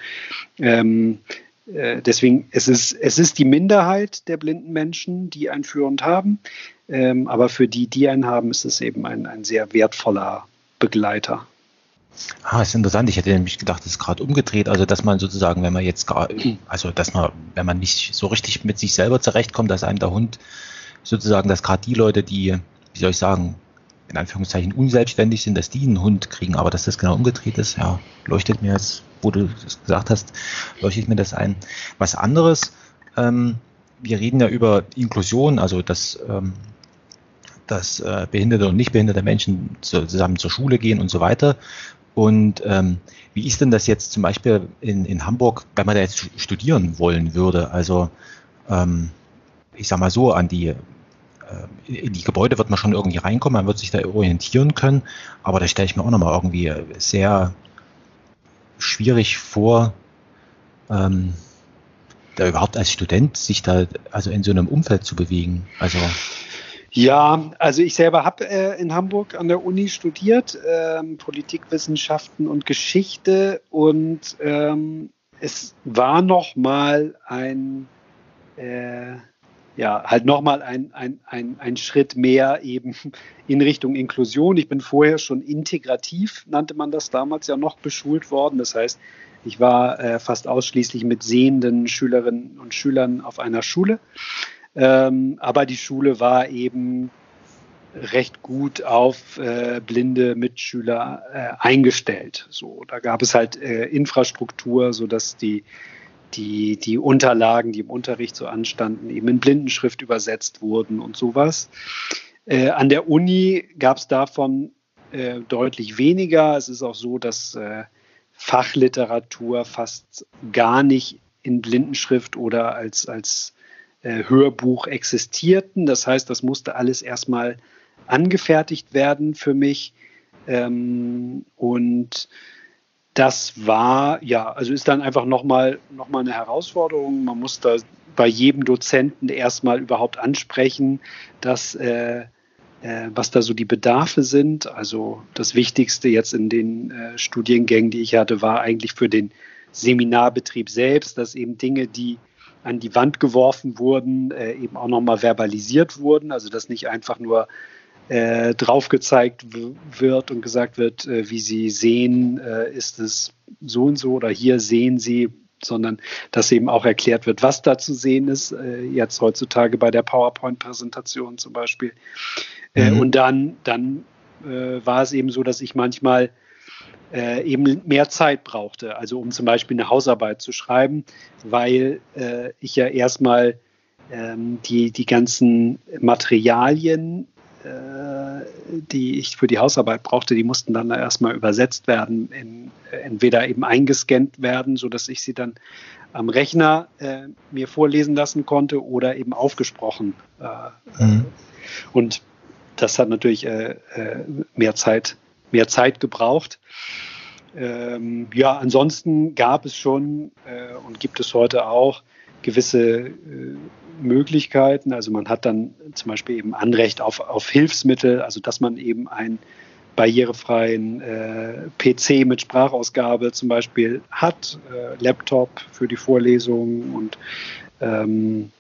Ähm, äh, deswegen, es ist, es ist die Minderheit der blinden Menschen, die einen Führhund haben. Ähm, aber für die, die einen haben, ist es eben ein, ein sehr wertvoller Begleiter. Ah, ist interessant. Ich hätte nämlich gedacht, es ist gerade umgedreht. Also, dass man sozusagen, wenn man jetzt also, dass man, wenn man nicht so richtig mit sich selber zurechtkommt, dass einem der Hund sozusagen, dass gerade die Leute, die, wie soll ich sagen, in Anführungszeichen unselbstständig sind, dass die einen Hund kriegen. Aber dass das genau umgedreht ist, ja, leuchtet mir jetzt, wo du gesagt hast, leuchtet mir das ein. Was anderes, ähm, wir reden ja über Inklusion, also dass, ähm, dass äh, behinderte und nicht behinderte Menschen zusammen zur Schule gehen und so weiter. Und ähm, wie ist denn das jetzt zum Beispiel in, in Hamburg, wenn man da jetzt studieren wollen würde? Also ähm, ich sag mal so, an die äh, in die Gebäude wird man schon irgendwie reinkommen, man wird sich da orientieren können, aber da stelle ich mir auch nochmal irgendwie sehr schwierig vor, ähm, da überhaupt als Student sich da also in so einem Umfeld zu bewegen. Also ja, also ich selber habe äh, in Hamburg an der Uni studiert, ähm, Politikwissenschaften und Geschichte und ähm, es war noch mal ein äh, ja, halt nochmal ein, ein, ein, ein Schritt mehr eben in Richtung Inklusion. Ich bin vorher schon integrativ, nannte man das damals ja noch, beschult worden. Das heißt, ich war äh, fast ausschließlich mit sehenden Schülerinnen und Schülern auf einer Schule. Ähm, aber die Schule war eben recht gut auf äh, blinde Mitschüler äh, eingestellt. So, da gab es halt äh, Infrastruktur, sodass die die, die Unterlagen, die im Unterricht so anstanden, eben in Blindenschrift übersetzt wurden und sowas. Äh, an der Uni gab es davon äh, deutlich weniger. Es ist auch so, dass äh, Fachliteratur fast gar nicht in Blindenschrift oder als, als äh, Hörbuch existierten. Das heißt, das musste alles erstmal angefertigt werden für mich. Ähm, und das war, ja, also ist dann einfach nochmal noch mal eine Herausforderung. Man muss da bei jedem Dozenten erstmal überhaupt ansprechen, dass, äh, äh, was da so die Bedarfe sind. Also das Wichtigste jetzt in den äh, Studiengängen, die ich hatte, war eigentlich für den Seminarbetrieb selbst, dass eben Dinge, die an die Wand geworfen wurden, äh, eben auch nochmal verbalisiert wurden. Also dass nicht einfach nur äh, drauf gezeigt wird und gesagt wird, äh, wie Sie sehen, äh, ist es so und so oder hier sehen Sie, sondern dass eben auch erklärt wird, was da zu sehen ist, äh, jetzt heutzutage bei der PowerPoint-Präsentation zum Beispiel. Äh, mhm. Und dann, dann äh, war es eben so, dass ich manchmal äh, eben mehr Zeit brauchte, also um zum Beispiel eine Hausarbeit zu schreiben, weil äh, ich ja erstmal ähm, die, die ganzen Materialien, die ich für die Hausarbeit brauchte, die mussten dann erstmal übersetzt werden, in, entweder eben eingescannt werden, sodass ich sie dann am Rechner äh, mir vorlesen lassen konnte oder eben aufgesprochen. Äh, mhm. Und das hat natürlich äh, äh, mehr Zeit, mehr Zeit gebraucht. Ähm, ja, ansonsten gab es schon äh, und gibt es heute auch gewisse Möglichkeiten. Also man hat dann zum Beispiel eben Anrecht auf, auf Hilfsmittel, also dass man eben ein barrierefreien äh, PC mit Sprachausgabe zum Beispiel hat, äh, Laptop für die Vorlesungen und ähm,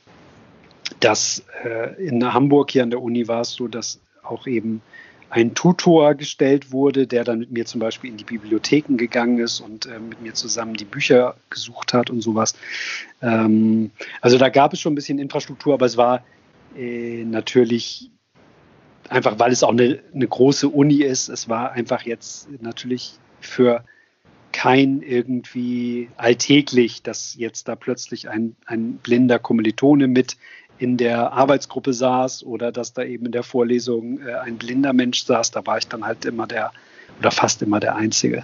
das äh, in Hamburg hier an der Uni war es so, dass auch eben ein Tutor gestellt wurde, der dann mit mir zum Beispiel in die Bibliotheken gegangen ist und äh, mit mir zusammen die Bücher gesucht hat und sowas. Ähm, also da gab es schon ein bisschen Infrastruktur, aber es war äh, natürlich einfach weil es auch eine, eine große Uni ist, es war einfach jetzt natürlich für kein irgendwie alltäglich, dass jetzt da plötzlich ein, ein blinder Kommilitone mit in der Arbeitsgruppe saß oder dass da eben in der Vorlesung äh, ein blinder Mensch saß. Da war ich dann halt immer der oder fast immer der Einzige.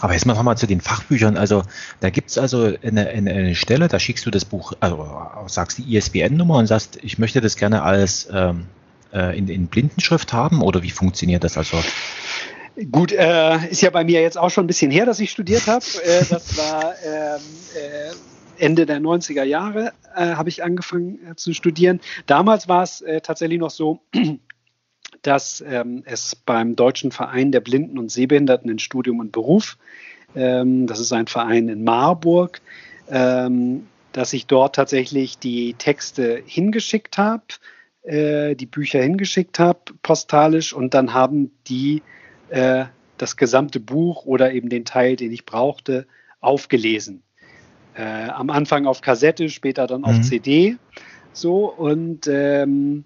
Aber jetzt mal nochmal zu den Fachbüchern. Also da gibt es also eine, eine, eine, Stelle, da schickst du das Buch, also sagst die ISBN-Nummer und sagst, ich möchte das gerne als ähm, äh, in, in Blindenschrift haben oder wie funktioniert das also? Gut, äh, ist ja bei mir jetzt auch schon ein bisschen her, dass ich studiert habe. Äh, das war ähm, äh, Ende der 90er Jahre, äh, habe ich angefangen äh, zu studieren. Damals war es tatsächlich noch so, dass ähm, es beim Deutschen Verein der Blinden und Sehbehinderten in Studium und Beruf, ähm, das ist ein Verein in Marburg, ähm, dass ich dort tatsächlich die Texte hingeschickt habe äh, die Bücher hingeschickt habe, postalisch, und dann haben die äh, das gesamte Buch oder eben den Teil, den ich brauchte, aufgelesen. Äh, am Anfang auf Kassette, später dann auf mhm. CD. So und ähm,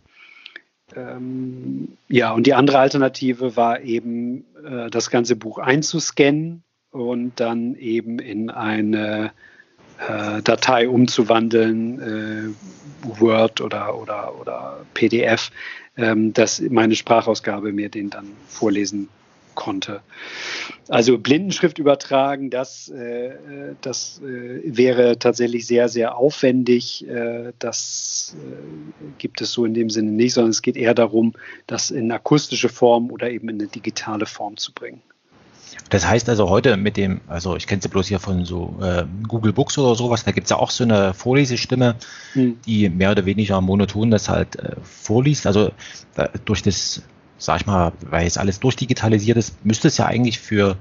ähm, ja, und die andere Alternative war eben, äh, das ganze Buch einzuscannen und dann eben in eine äh, Datei umzuwandeln, äh, Word oder, oder, oder PDF, ähm, dass meine Sprachausgabe mir den dann vorlesen konnte. Also Blindenschrift übertragen, das, äh, das äh, wäre tatsächlich sehr, sehr aufwendig. Äh, das äh, gibt es so in dem Sinne nicht, sondern es geht eher darum, das in akustische Form oder eben in eine digitale Form zu bringen. Das heißt also heute mit dem, also ich kenne sie bloß hier von so äh, Google Books oder sowas, da gibt es ja auch so eine Vorlesestimme, hm. die mehr oder weniger monoton das halt äh, vorliest. Also äh, durch das, sag ich mal, weil jetzt alles durchdigitalisiert ist, müsste es ja eigentlich für,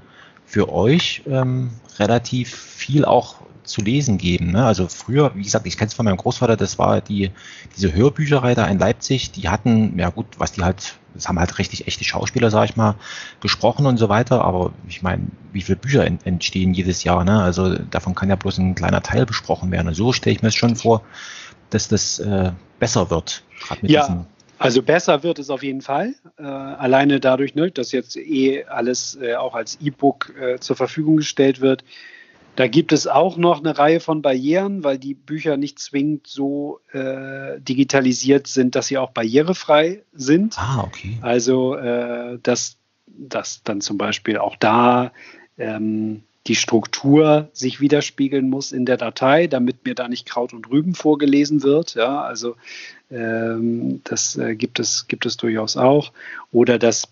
für euch ähm, relativ viel auch zu lesen geben. Ne? Also früher, wie gesagt, ich kenne es von meinem Großvater, das war die, diese Hörbücherei da in Leipzig, die hatten, ja gut, was die halt, das haben halt richtig echte Schauspieler, sag ich mal, gesprochen und so weiter, aber ich meine, wie viele Bücher entstehen jedes Jahr, ne? Also davon kann ja bloß ein kleiner Teil besprochen werden. Und so stelle ich mir es schon vor, dass das äh, besser wird. ja, also besser wird es auf jeden Fall. Äh, alleine dadurch, ne, dass jetzt eh alles äh, auch als E-Book äh, zur Verfügung gestellt wird, da gibt es auch noch eine Reihe von Barrieren, weil die Bücher nicht zwingend so äh, digitalisiert sind, dass sie auch barrierefrei sind. Ah, okay. Also, äh, dass, dass dann zum Beispiel auch da ähm, die Struktur sich widerspiegeln muss in der Datei, damit mir da nicht Kraut und Rüben vorgelesen wird. Ja, also ähm, das äh, gibt, es, gibt es durchaus auch. Oder dass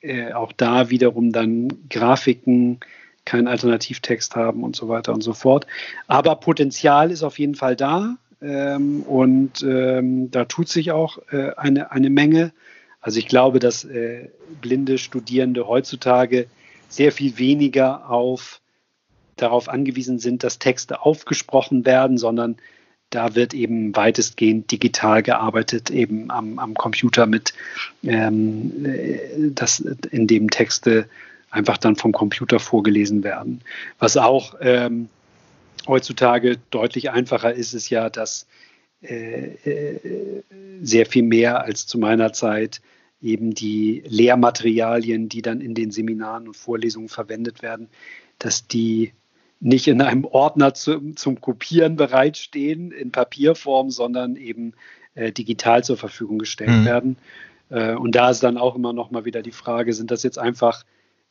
äh, auch da wiederum dann Grafiken keinen Alternativtext haben und so weiter und so fort. Aber Potenzial ist auf jeden Fall da ähm, und ähm, da tut sich auch äh, eine, eine Menge. Also ich glaube, dass äh, blinde Studierende heutzutage sehr viel weniger auf, darauf angewiesen sind, dass Texte aufgesprochen werden, sondern da wird eben weitestgehend digital gearbeitet, eben am, am Computer mit, ähm, äh, das, in dem Texte einfach dann vom Computer vorgelesen werden. Was auch ähm, heutzutage deutlich einfacher ist, ist ja, dass äh, äh, sehr viel mehr als zu meiner Zeit eben die Lehrmaterialien, die dann in den Seminaren und Vorlesungen verwendet werden, dass die nicht in einem Ordner zum, zum Kopieren bereitstehen in Papierform, sondern eben äh, digital zur Verfügung gestellt mhm. werden. Äh, und da ist dann auch immer noch mal wieder die Frage, sind das jetzt einfach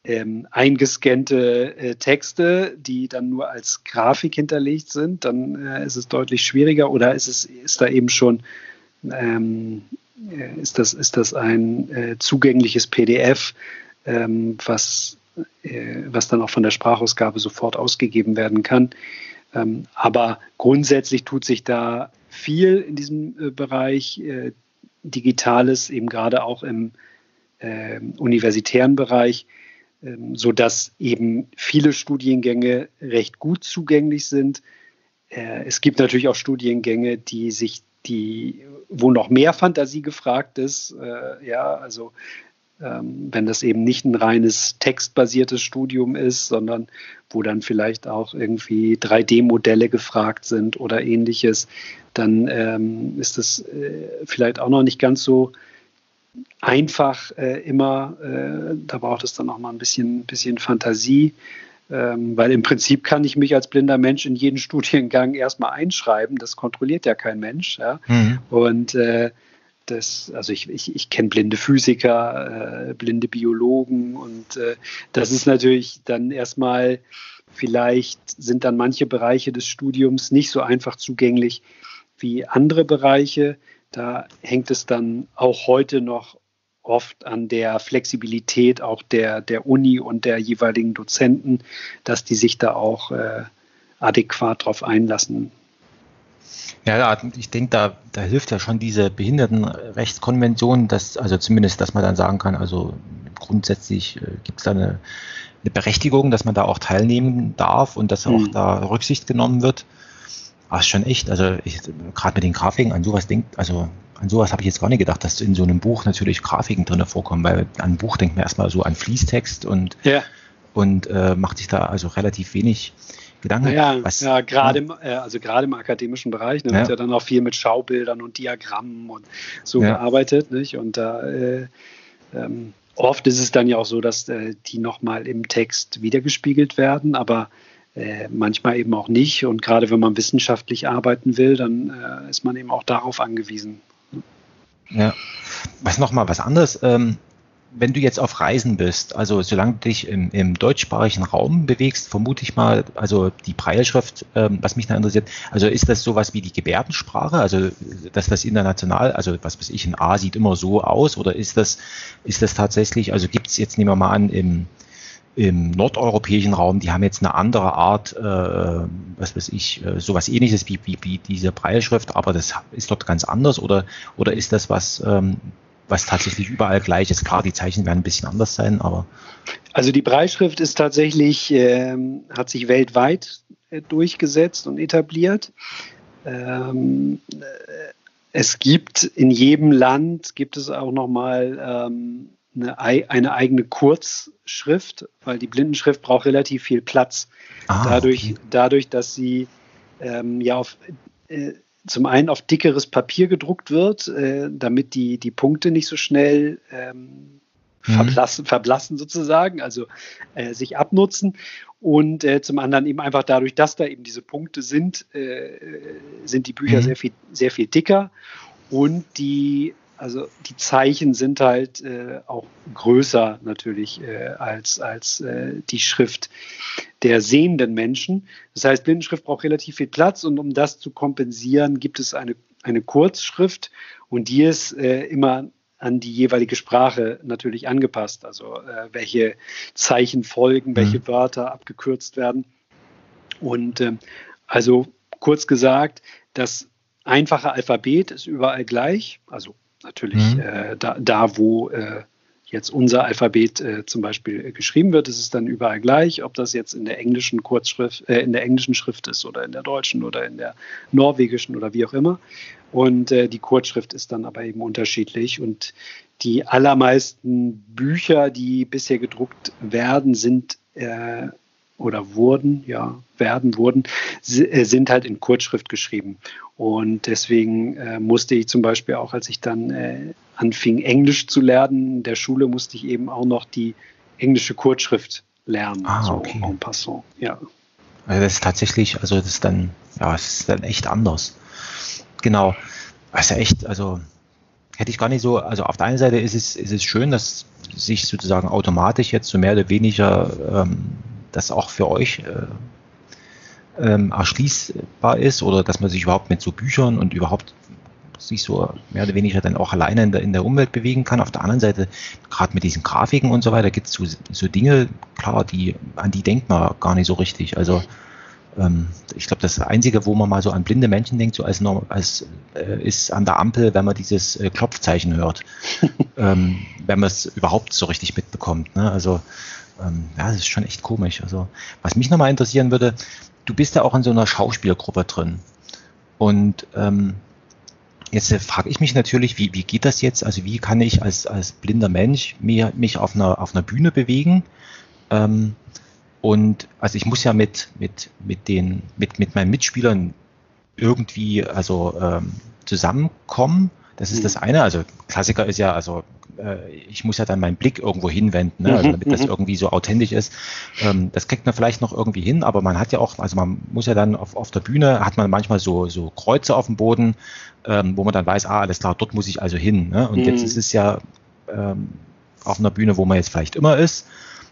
ähm, eingescannte äh, Texte, die dann nur als Grafik hinterlegt sind, dann äh, ist es deutlich schwieriger oder ist es ist da eben schon ähm, äh, ist das ist das ein äh, zugängliches PDF, ähm, was äh, was dann auch von der Sprachausgabe sofort ausgegeben werden kann. Ähm, aber grundsätzlich tut sich da viel in diesem äh, Bereich äh, Digitales, eben gerade auch im ähm, universitären Bereich, ähm, sodass eben viele Studiengänge recht gut zugänglich sind. es gibt natürlich auch Studiengänge, die sich die, wo noch mehr Fantasie gefragt ist. ja, also ähm, wenn das eben nicht ein reines textbasiertes Studium ist, sondern wo dann vielleicht auch irgendwie 3D-Modelle gefragt sind oder ähnliches, dann ähm, ist das äh, vielleicht auch noch nicht ganz so einfach äh, immer. Äh, da braucht es dann auch mal ein bisschen, bisschen Fantasie. Ähm, weil im Prinzip kann ich mich als blinder Mensch in jeden Studiengang erstmal einschreiben. Das kontrolliert ja kein Mensch. Ja? Mhm. Und äh, das, also ich, ich, ich kenne blinde Physiker, äh, blinde Biologen und äh, das ist natürlich dann erstmal, vielleicht sind dann manche Bereiche des Studiums nicht so einfach zugänglich wie andere Bereiche. Da hängt es dann auch heute noch oft an der Flexibilität auch der, der Uni und der jeweiligen Dozenten, dass die sich da auch äh, adäquat drauf einlassen ja, ich denke, da, da hilft ja schon diese Behindertenrechtskonvention, dass, also zumindest, dass man dann sagen kann, also grundsätzlich äh, gibt es da eine, eine, Berechtigung, dass man da auch teilnehmen darf und dass mhm. auch da Rücksicht genommen wird. Ist schon echt, also gerade mit den Grafiken an sowas denkt, also an sowas habe ich jetzt gar nicht gedacht, dass in so einem Buch natürlich Grafiken drin vorkommen, weil an ein Buch denkt man erstmal so an Fließtext und, ja. und äh, macht sich da also relativ wenig Gedanken. Ja, was, ja gerade ja. Im, äh, also gerade im akademischen Bereich ne, ja. wird ja dann auch viel mit Schaubildern und Diagrammen und so ja. gearbeitet. Nicht? Und da äh, ähm, oft ist es dann ja auch so, dass äh, die nochmal im Text wiedergespiegelt werden, aber äh, manchmal eben auch nicht. Und gerade wenn man wissenschaftlich arbeiten will, dann äh, ist man eben auch darauf angewiesen. Ja, was nochmal was anderes. Ähm, wenn du jetzt auf Reisen bist, also solange du dich im, im deutschsprachigen Raum bewegst, vermute ich mal, also die Breilschrift, ähm, was mich da interessiert, also ist das sowas wie die Gebärdensprache, also dass das international, also was weiß ich, ein A sieht immer so aus, oder ist das, ist das tatsächlich, also gibt es jetzt, nehmen wir mal an, im, im nordeuropäischen Raum, die haben jetzt eine andere Art, äh, was weiß ich, äh, sowas ähnliches wie, wie, wie diese Breilschrift, aber das ist dort ganz anders oder, oder ist das was, ähm, was tatsächlich überall gleich ist. Klar, die Zeichen werden ein bisschen anders sein, aber. Also die Breitschrift ist tatsächlich, ähm, hat sich weltweit äh, durchgesetzt und etabliert. Ähm, äh, es gibt in jedem Land gibt es auch nochmal ähm, eine, eine eigene Kurzschrift, weil die Blindenschrift braucht relativ viel Platz. Ah, dadurch, okay. dadurch, dass sie ähm, ja auf äh, zum einen auf dickeres Papier gedruckt wird, äh, damit die, die Punkte nicht so schnell ähm, mhm. verblassen, verblassen sozusagen, also äh, sich abnutzen. Und äh, zum anderen eben einfach dadurch, dass da eben diese Punkte sind, äh, sind die Bücher mhm. sehr, viel, sehr viel dicker und die also die Zeichen sind halt äh, auch größer natürlich äh, als, als äh, die Schrift der sehenden Menschen. Das heißt, Blindenschrift braucht relativ viel Platz und um das zu kompensieren, gibt es eine, eine Kurzschrift und die ist äh, immer an die jeweilige Sprache natürlich angepasst. Also äh, welche Zeichen folgen, welche mhm. Wörter abgekürzt werden. Und ähm, also kurz gesagt, das einfache Alphabet ist überall gleich, also Natürlich mhm. äh, da, da, wo äh, jetzt unser Alphabet äh, zum Beispiel äh, geschrieben wird, ist es dann überall gleich, ob das jetzt in der englischen Kurzschrift, äh, in der englischen Schrift ist oder in der deutschen oder in der norwegischen oder wie auch immer. Und äh, die Kurzschrift ist dann aber eben unterschiedlich. Und die allermeisten Bücher, die bisher gedruckt werden, sind oder wurden, ja, werden, wurden, äh, sind halt in Kurzschrift geschrieben. Und deswegen äh, musste ich zum Beispiel auch, als ich dann äh, anfing, Englisch zu lernen, in der Schule musste ich eben auch noch die englische Kurzschrift lernen. Ah, so okay. en passant, ja. Also das ist tatsächlich, also das ist dann, ja, es ist dann echt anders. Genau. Also echt, also hätte ich gar nicht so, also auf der einen Seite ist es, ist es schön, dass sich sozusagen automatisch jetzt so mehr oder weniger ähm, das auch für euch äh, ähm, erschließbar ist oder dass man sich überhaupt mit so Büchern und überhaupt sich so mehr oder weniger dann auch alleine in der, in der Umwelt bewegen kann. Auf der anderen Seite, gerade mit diesen Grafiken und so weiter, gibt es so, so Dinge, klar, die, an die denkt man gar nicht so richtig. Also ähm, ich glaube, das Einzige, wo man mal so an blinde Menschen denkt, so als, als äh, ist an der Ampel, wenn man dieses äh, Klopfzeichen hört, ähm, wenn man es überhaupt so richtig mitbekommt. Ne? Also ähm, ja, das ist schon echt komisch. Also was mich nochmal interessieren würde, du bist ja auch in so einer Schauspielgruppe drin und ähm, Jetzt äh, frage ich mich natürlich, wie, wie geht das jetzt? Also wie kann ich als, als blinder Mensch mir, mich auf einer, auf einer Bühne bewegen? Ähm, und also ich muss ja mit, mit, mit, den, mit, mit meinen Mitspielern irgendwie also ähm, zusammenkommen. Das ist mhm. das eine. Also Klassiker ist ja, also äh, ich muss ja dann meinen Blick irgendwo hinwenden, ne? also mhm, damit das mhm. irgendwie so authentisch ist. Ähm, das kriegt man vielleicht noch irgendwie hin, aber man hat ja auch, also man muss ja dann auf, auf der Bühne, hat man manchmal so, so Kreuze auf dem Boden, ähm, wo man dann weiß, ah, alles klar, dort muss ich also hin. Ne? Und mhm. jetzt ist es ja ähm, auf einer Bühne, wo man jetzt vielleicht immer ist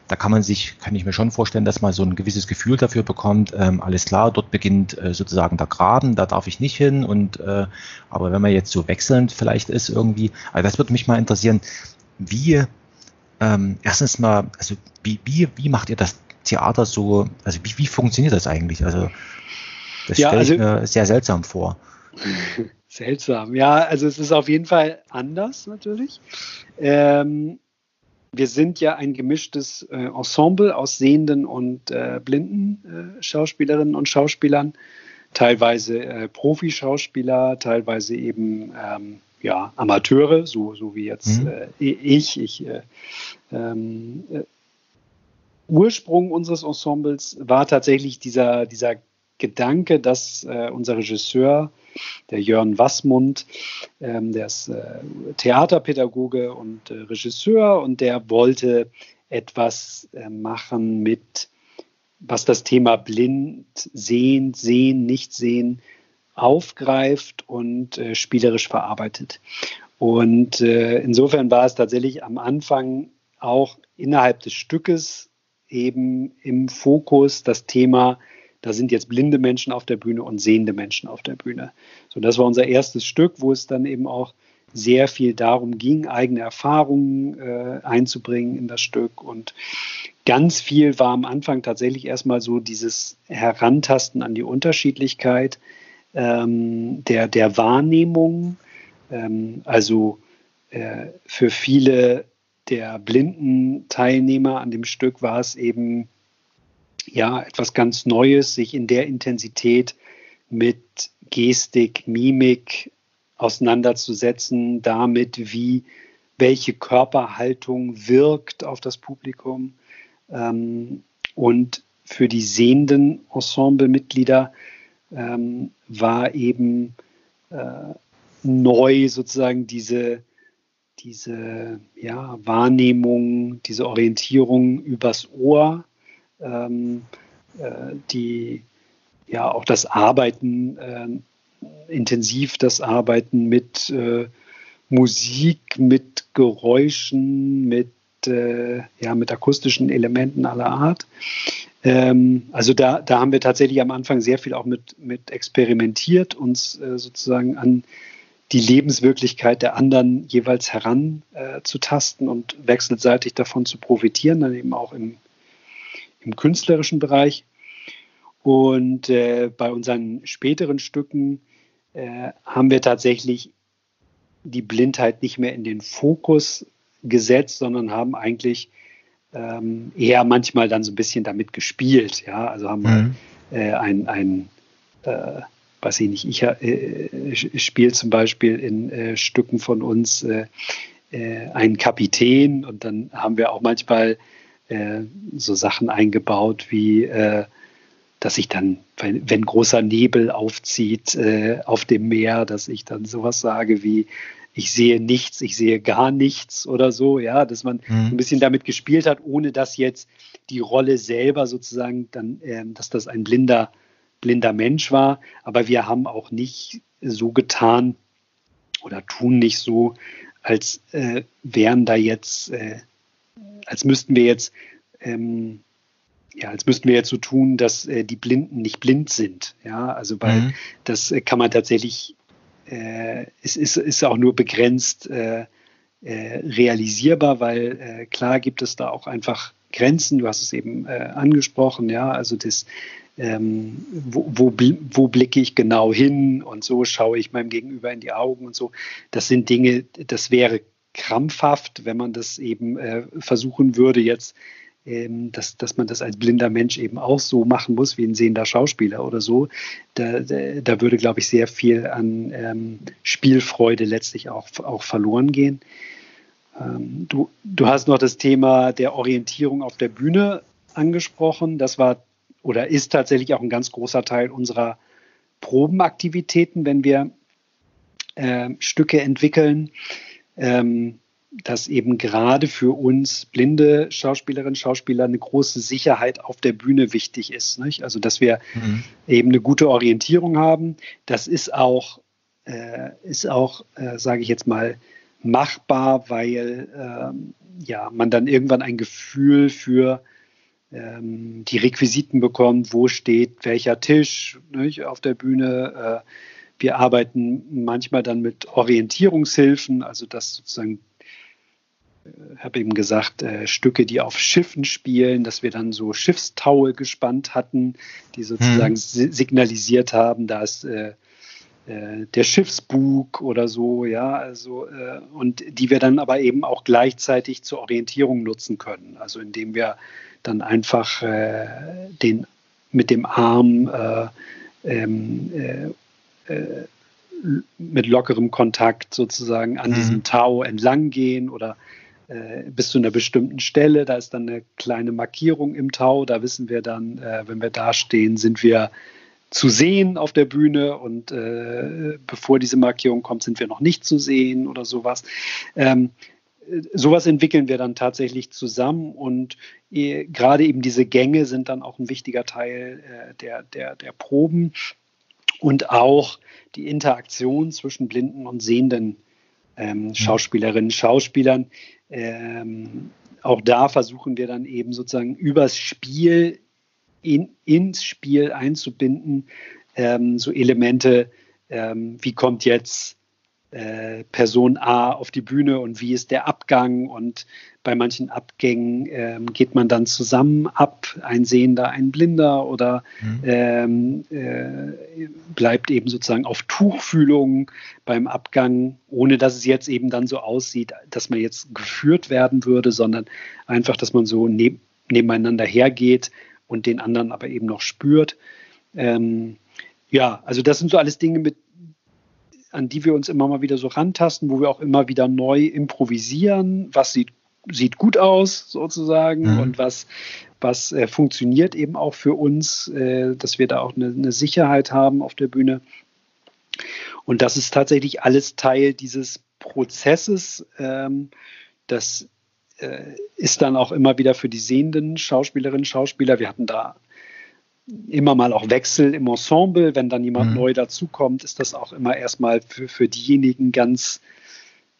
da kann man sich, kann ich mir schon vorstellen, dass man so ein gewisses Gefühl dafür bekommt, ähm, alles klar, dort beginnt äh, sozusagen der Graben, da darf ich nicht hin. Und äh, aber wenn man jetzt so wechselnd vielleicht ist irgendwie, also das würde mich mal interessieren, wie ähm, erstens mal, also wie, wie, wie macht ihr das Theater so, also wie, wie funktioniert das eigentlich? Also das ja, stelle ich also, mir sehr seltsam vor. Seltsam, ja, also es ist auf jeden Fall anders natürlich. Ähm, wir sind ja ein gemischtes äh, Ensemble aus sehenden und äh, blinden äh, Schauspielerinnen und Schauspielern, teilweise äh, Profischauspieler, teilweise eben ähm, ja, Amateure, so, so wie jetzt mhm. Äh, ich. ich äh, ähm, Ursprung unseres Ensembles war tatsächlich dieser, dieser Gedanke, dass unser Regisseur der Jörn Wassmund, ähm, der ist äh, Theaterpädagoge und äh, Regisseur und der wollte etwas äh, machen mit, was das Thema blind, sehen, sehen, nicht sehen aufgreift und äh, spielerisch verarbeitet. Und äh, insofern war es tatsächlich am Anfang auch innerhalb des Stückes eben im Fokus das Thema da sind jetzt blinde Menschen auf der Bühne und sehende Menschen auf der Bühne. So, das war unser erstes Stück, wo es dann eben auch sehr viel darum ging, eigene Erfahrungen äh, einzubringen in das Stück. Und ganz viel war am Anfang tatsächlich erstmal so dieses Herantasten an die Unterschiedlichkeit ähm, der, der Wahrnehmung. Ähm, also äh, für viele der blinden Teilnehmer an dem Stück war es eben ja etwas ganz Neues, sich in der Intensität mit Gestik, Mimik auseinanderzusetzen, damit wie welche Körperhaltung wirkt auf das Publikum. Ähm, und für die sehenden Ensemblemitglieder ähm, war eben äh, neu sozusagen diese, diese ja, Wahrnehmung, diese Orientierung übers Ohr ähm, äh, die ja auch das Arbeiten, äh, intensiv das Arbeiten mit äh, Musik, mit Geräuschen, mit, äh, ja, mit akustischen Elementen aller Art. Ähm, also da, da haben wir tatsächlich am Anfang sehr viel auch mit, mit experimentiert, uns äh, sozusagen an die Lebenswirklichkeit der anderen jeweils heranzutasten äh, und wechselseitig davon zu profitieren, dann eben auch im, im künstlerischen Bereich. Und äh, bei unseren späteren Stücken äh, haben wir tatsächlich die Blindheit nicht mehr in den Fokus gesetzt, sondern haben eigentlich ähm, eher manchmal dann so ein bisschen damit gespielt. Ja, also haben mhm. wir äh, ein, ein äh, weiß ich nicht, ich äh, spiele zum Beispiel in äh, Stücken von uns äh, einen Kapitän und dann haben wir auch manchmal äh, so Sachen eingebaut wie, äh, dass ich dann, wenn, wenn großer Nebel aufzieht äh, auf dem Meer, dass ich dann sowas sage wie, ich sehe nichts, ich sehe gar nichts oder so, ja, dass man mhm. ein bisschen damit gespielt hat, ohne dass jetzt die Rolle selber sozusagen dann, ähm, dass das ein blinder, blinder Mensch war. Aber wir haben auch nicht so getan oder tun nicht so, als äh, wären da jetzt, äh, als müssten wir jetzt, ähm, ja, als müssten wir jetzt so tun, dass äh, die Blinden nicht blind sind. Ja, also weil mhm. das äh, kann man tatsächlich, äh, es ist, ist auch nur begrenzt äh, realisierbar, weil klar gibt es da auch einfach Grenzen. Du hast es eben angesprochen, ja, also das ähm, wo, wo, wo, blicke ich genau hin und so schaue ich meinem Gegenüber in die Augen und so. Das sind Dinge, das wäre krampfhaft, wenn man das eben äh, versuchen würde, jetzt, ähm, dass, dass man das als blinder Mensch eben auch so machen muss, wie ein sehender Schauspieler oder so. Da, da, würde, glaube ich, sehr viel an ähm, Spielfreude letztlich auch, auch verloren gehen. Ähm, du, du hast noch das Thema der Orientierung auf der Bühne angesprochen. Das war oder ist tatsächlich auch ein ganz großer Teil unserer Probenaktivitäten, wenn wir äh, Stücke entwickeln, ähm, dass eben gerade für uns blinde Schauspielerinnen und Schauspieler eine große Sicherheit auf der Bühne wichtig ist. Nicht? Also dass wir mhm. eben eine gute Orientierung haben. Das ist auch, äh, ist auch, äh, sage ich jetzt mal, machbar, weil ähm, ja, man dann irgendwann ein Gefühl für ähm, die Requisiten bekommt, wo steht welcher Tisch nicht, auf der Bühne. Äh, wir arbeiten manchmal dann mit Orientierungshilfen, also das sozusagen ich äh, habe eben gesagt, äh, Stücke, die auf Schiffen spielen, dass wir dann so Schiffstaue gespannt hatten, die sozusagen hm. signalisiert haben, da ist äh, äh, der Schiffsbug oder so, ja, also äh, und die wir dann aber eben auch gleichzeitig zur Orientierung nutzen können. Also indem wir dann einfach äh, den mit dem Arm äh, ähm, äh, äh, mit lockerem Kontakt sozusagen an mhm. diesem Tau entlang gehen oder äh, bis zu einer bestimmten Stelle. Da ist dann eine kleine Markierung im Tau. Da wissen wir dann, äh, wenn wir da stehen, sind wir zu sehen auf der Bühne und äh, bevor diese Markierung kommt, sind wir noch nicht zu sehen oder sowas. Ähm, sowas entwickeln wir dann tatsächlich zusammen und äh, gerade eben diese Gänge sind dann auch ein wichtiger Teil äh, der, der, der Proben und auch die Interaktion zwischen blinden und sehenden ähm. Schauspielerinnen, Schauspielern. Ähm, auch da versuchen wir dann eben sozusagen übers Spiel in, ins Spiel einzubinden, ähm, so Elemente, ähm, wie kommt jetzt äh, Person A auf die Bühne und wie ist der Abgang und bei manchen Abgängen ähm, geht man dann zusammen ab, ein Sehender, ein Blinder oder mhm. ähm, äh, bleibt eben sozusagen auf Tuchfühlung beim Abgang, ohne dass es jetzt eben dann so aussieht, dass man jetzt geführt werden würde, sondern einfach, dass man so neb nebeneinander hergeht und den anderen aber eben noch spürt. Ähm, ja, also das sind so alles Dinge, mit an die wir uns immer mal wieder so rantasten, wo wir auch immer wieder neu improvisieren, was sieht, sieht gut aus sozusagen mhm. und was, was äh, funktioniert eben auch für uns, äh, dass wir da auch eine, eine, Sicherheit haben auf der Bühne. Und das ist tatsächlich alles Teil dieses Prozesses. Ähm, das äh, ist dann auch immer wieder für die sehenden Schauspielerinnen und Schauspieler. Wir hatten da immer mal auch Wechsel im Ensemble. Wenn dann jemand mhm. neu dazukommt, ist das auch immer erstmal für, für diejenigen ganz,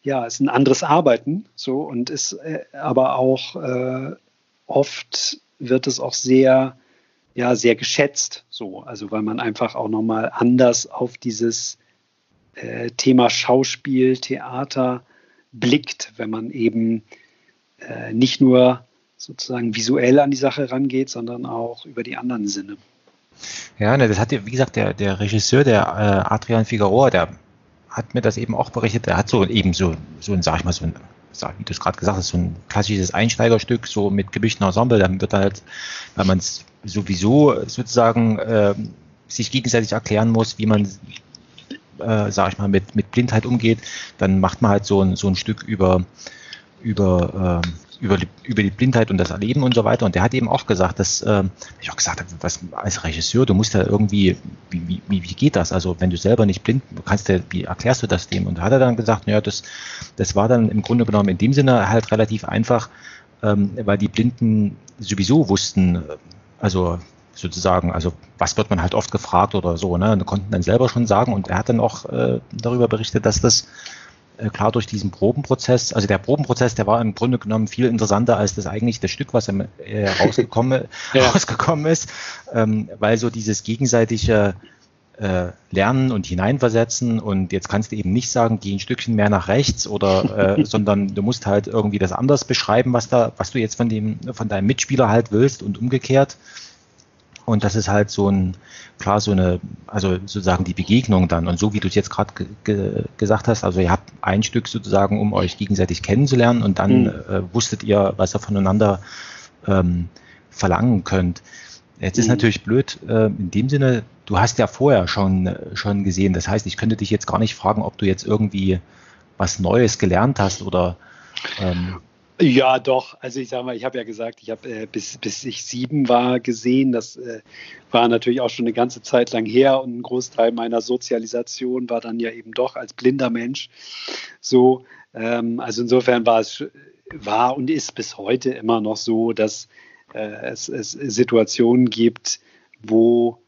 ja, ist ein anderes Arbeiten. So und ist äh, aber auch äh, oft wird es auch sehr, ja, sehr geschätzt. So, also weil man einfach auch nochmal anders auf dieses äh, Thema Schauspiel, Theater blickt, wenn man eben äh, nicht nur sozusagen visuell an die Sache rangeht, sondern auch über die anderen Sinne. Ja, ne, das hat, wie gesagt, der, der Regisseur, der äh, Adrian Figueroa, der hat mir das eben auch berichtet, der hat so eben so, so ein, sag ich mal, so ein, wie du es gerade gesagt hast, so ein klassisches Einsteigerstück, so mit gemischten Ensemble, dann wird halt, weil man es sowieso sozusagen äh, sich gegenseitig erklären muss, wie man, äh, sag ich mal, mit, mit Blindheit umgeht, dann macht man halt so ein, so ein Stück über, über äh, über, über die Blindheit und das Erleben und so weiter. Und der hat eben auch gesagt, dass äh, ich auch gesagt habe, was als Regisseur, du musst ja irgendwie, wie, wie, wie geht das? Also wenn du selber nicht blind, kannst du, wie erklärst du das dem? Und da hat er dann gesagt, ja, das, das war dann im Grunde genommen in dem Sinne halt relativ einfach, ähm, weil die Blinden sowieso wussten, also sozusagen, also was wird man halt oft gefragt oder so, ne? Und konnten dann selber schon sagen und er hat dann auch äh, darüber berichtet, dass das äh, klar durch diesen Probenprozess, also der Probenprozess, der war im Grunde genommen viel interessanter als das eigentlich das Stück, was äh, rausgekommen, ja. rausgekommen ist, ähm, weil so dieses gegenseitige äh, Lernen und hineinversetzen und jetzt kannst du eben nicht sagen, geh ein Stückchen mehr nach rechts oder, äh, sondern du musst halt irgendwie das anders beschreiben, was da, was du jetzt von dem, von deinem Mitspieler halt willst und umgekehrt. Und das ist halt so ein, klar, so eine, also sozusagen die Begegnung dann. Und so wie du es jetzt gerade ge ge gesagt hast, also ihr habt ein Stück sozusagen, um euch gegenseitig kennenzulernen und dann mhm. äh, wusstet ihr, was ihr voneinander ähm, verlangen könnt. Jetzt mhm. ist natürlich blöd, äh, in dem Sinne, du hast ja vorher schon, schon gesehen. Das heißt, ich könnte dich jetzt gar nicht fragen, ob du jetzt irgendwie was Neues gelernt hast oder ähm, ja, doch. Also ich sage mal, ich habe ja gesagt, ich habe äh, bis, bis ich sieben war gesehen. Das äh, war natürlich auch schon eine ganze Zeit lang her und ein Großteil meiner Sozialisation war dann ja eben doch als blinder Mensch so. Ähm, also insofern war es war und ist bis heute immer noch so, dass äh, es, es Situationen gibt, wo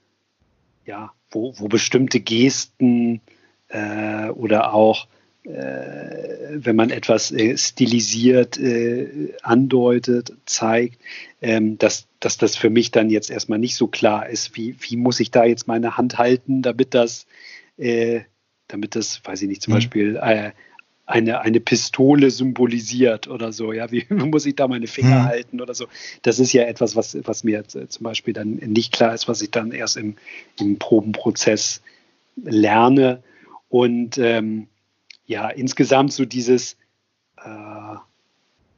ja, wo, wo bestimmte Gesten äh, oder auch wenn man etwas äh, stilisiert äh, andeutet, zeigt, ähm, dass, dass das für mich dann jetzt erstmal nicht so klar ist, wie, wie muss ich da jetzt meine Hand halten, damit das, äh, damit das, weiß ich nicht, zum mhm. Beispiel äh, eine, eine Pistole symbolisiert oder so, ja, wie muss ich da meine Finger mhm. halten oder so. Das ist ja etwas, was, was mir äh, zum Beispiel dann nicht klar ist, was ich dann erst im, im Probenprozess lerne. Und ähm, ja, insgesamt so dieses, äh,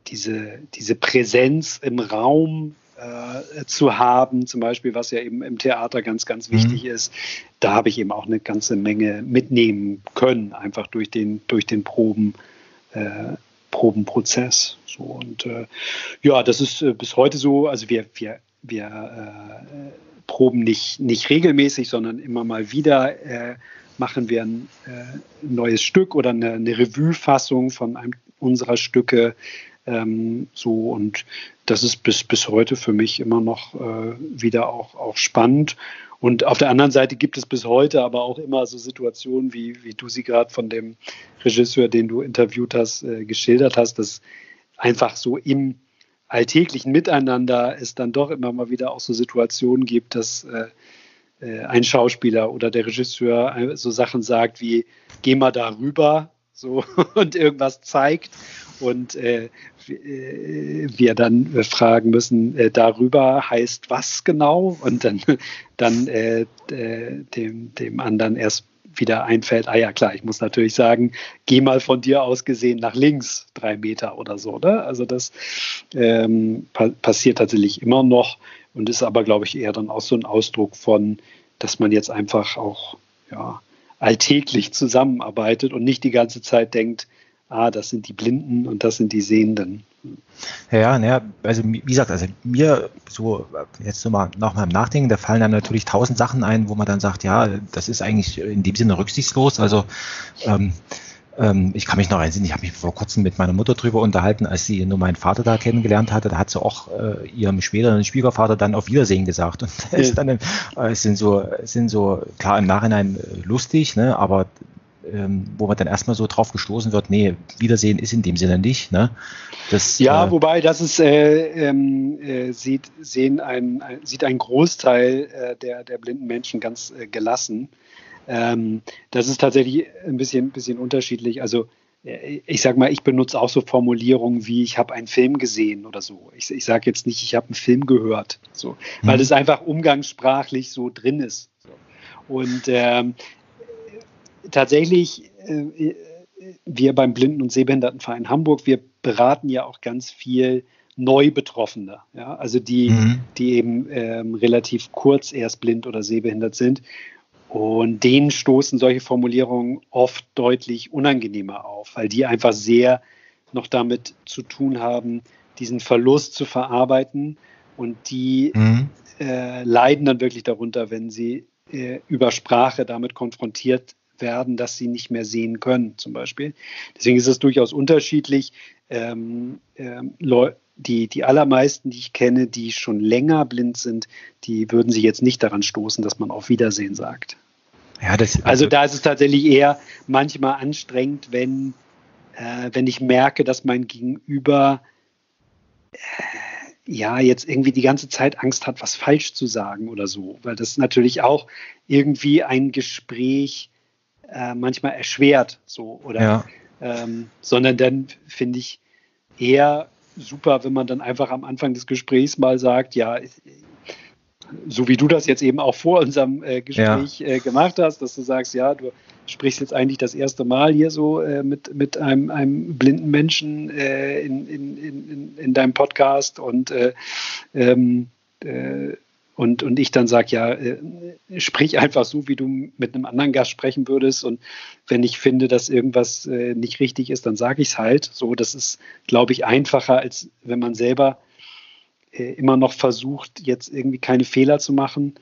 diese, diese Präsenz im Raum äh, zu haben, zum Beispiel, was ja eben im Theater ganz, ganz mhm. wichtig mhm. ist, da habe ich eben auch eine ganze Menge mitnehmen können, einfach durch den, durch den Proben, äh, Probenprozess. So, und äh, ja, das ist äh, bis heute so, also wir, wir, wir äh, proben nicht, nicht regelmäßig, sondern immer mal wieder machen wir ein äh, neues Stück oder eine, eine Revue-Fassung von einem unserer Stücke. Ähm, so und das ist bis, bis heute für mich immer noch äh, wieder auch, auch spannend. Und auf der anderen Seite gibt es bis heute aber auch immer so Situationen, wie, wie du sie gerade von dem Regisseur, den du interviewt hast, äh, geschildert hast, dass einfach so im alltäglichen Miteinander es dann doch immer mal wieder auch so Situationen gibt, dass äh, ein Schauspieler oder der Regisseur äh, so Sachen sagt wie, geh mal da rüber so, und irgendwas zeigt und äh, äh wir dann fragen müssen, äh, darüber heißt was genau und dann, dann äh, dem, dem anderen erst wieder einfällt, ah ja klar, ich muss natürlich sagen, geh mal von dir aus gesehen nach links drei Meter oder so. Ne? Also das ähm, pa passiert tatsächlich immer noch und ist aber, glaube ich, eher dann auch so ein Ausdruck von, dass man jetzt einfach auch ja, alltäglich zusammenarbeitet und nicht die ganze Zeit denkt, ah, das sind die Blinden und das sind die Sehenden. Ja, ja, also wie gesagt, also mir so jetzt so mal nach meinem Nachdenken, da fallen dann natürlich tausend Sachen ein, wo man dann sagt, ja, das ist eigentlich in dem Sinne rücksichtslos. Also ähm, ähm, ich kann mich noch erinnern, ich habe mich vor kurzem mit meiner Mutter drüber unterhalten, als sie nur meinen Vater da kennengelernt hatte. Da hat sie auch äh, ihrem späteren Schwiegervater dann auf Wiedersehen gesagt. Und ist dann, äh, sind so, sind so klar im Nachhinein äh, lustig, ne, aber ähm, wo man dann erstmal so drauf gestoßen wird, nee, Wiedersehen ist in dem Sinne nicht. Ne? Das, ja, äh, wobei das ist, äh, ähm, äh, sieht, sehen ein, ein, sieht ein Großteil äh, der, der blinden Menschen ganz äh, gelassen. Ähm, das ist tatsächlich ein bisschen, bisschen unterschiedlich. Also äh, ich sage mal, ich benutze auch so Formulierungen wie ich habe einen Film gesehen oder so. Ich, ich sage jetzt nicht, ich habe einen Film gehört, so, mhm. weil das einfach umgangssprachlich so drin ist. Und ähm, tatsächlich, äh, wir beim Blinden- und Sehbehindertenverein Hamburg, wir beraten ja auch ganz viel Neubetroffene, ja, also die, mhm. die eben ähm, relativ kurz erst blind oder sehbehindert sind. Und denen stoßen solche Formulierungen oft deutlich unangenehmer auf, weil die einfach sehr noch damit zu tun haben, diesen Verlust zu verarbeiten. Und die mhm. äh, leiden dann wirklich darunter, wenn sie äh, über Sprache damit konfrontiert werden, dass sie nicht mehr sehen können, zum Beispiel. Deswegen ist es durchaus unterschiedlich. Ähm, ähm, die, die allermeisten, die ich kenne, die schon länger blind sind, die würden sich jetzt nicht daran stoßen, dass man auf Wiedersehen sagt. Ja, das, also, also da ist es tatsächlich eher manchmal anstrengend, wenn, äh, wenn ich merke, dass mein Gegenüber äh, ja jetzt irgendwie die ganze Zeit Angst hat, was falsch zu sagen oder so, weil das natürlich auch irgendwie ein Gespräch äh, manchmal erschwert, so oder, ja. ähm, sondern dann finde ich eher super, wenn man dann einfach am Anfang des Gesprächs mal sagt, ja, so wie du das jetzt eben auch vor unserem äh, Gespräch ja. äh, gemacht hast, dass du sagst, ja, du sprichst jetzt eigentlich das erste Mal hier so äh, mit, mit einem, einem blinden Menschen äh, in, in, in, in deinem Podcast und äh, ähm, äh, und, und ich dann sage, ja, äh, sprich einfach so, wie du mit einem anderen Gast sprechen würdest. Und wenn ich finde, dass irgendwas äh, nicht richtig ist, dann sage ich es halt. So, das ist, glaube ich, einfacher, als wenn man selber äh, immer noch versucht, jetzt irgendwie keine Fehler zu machen.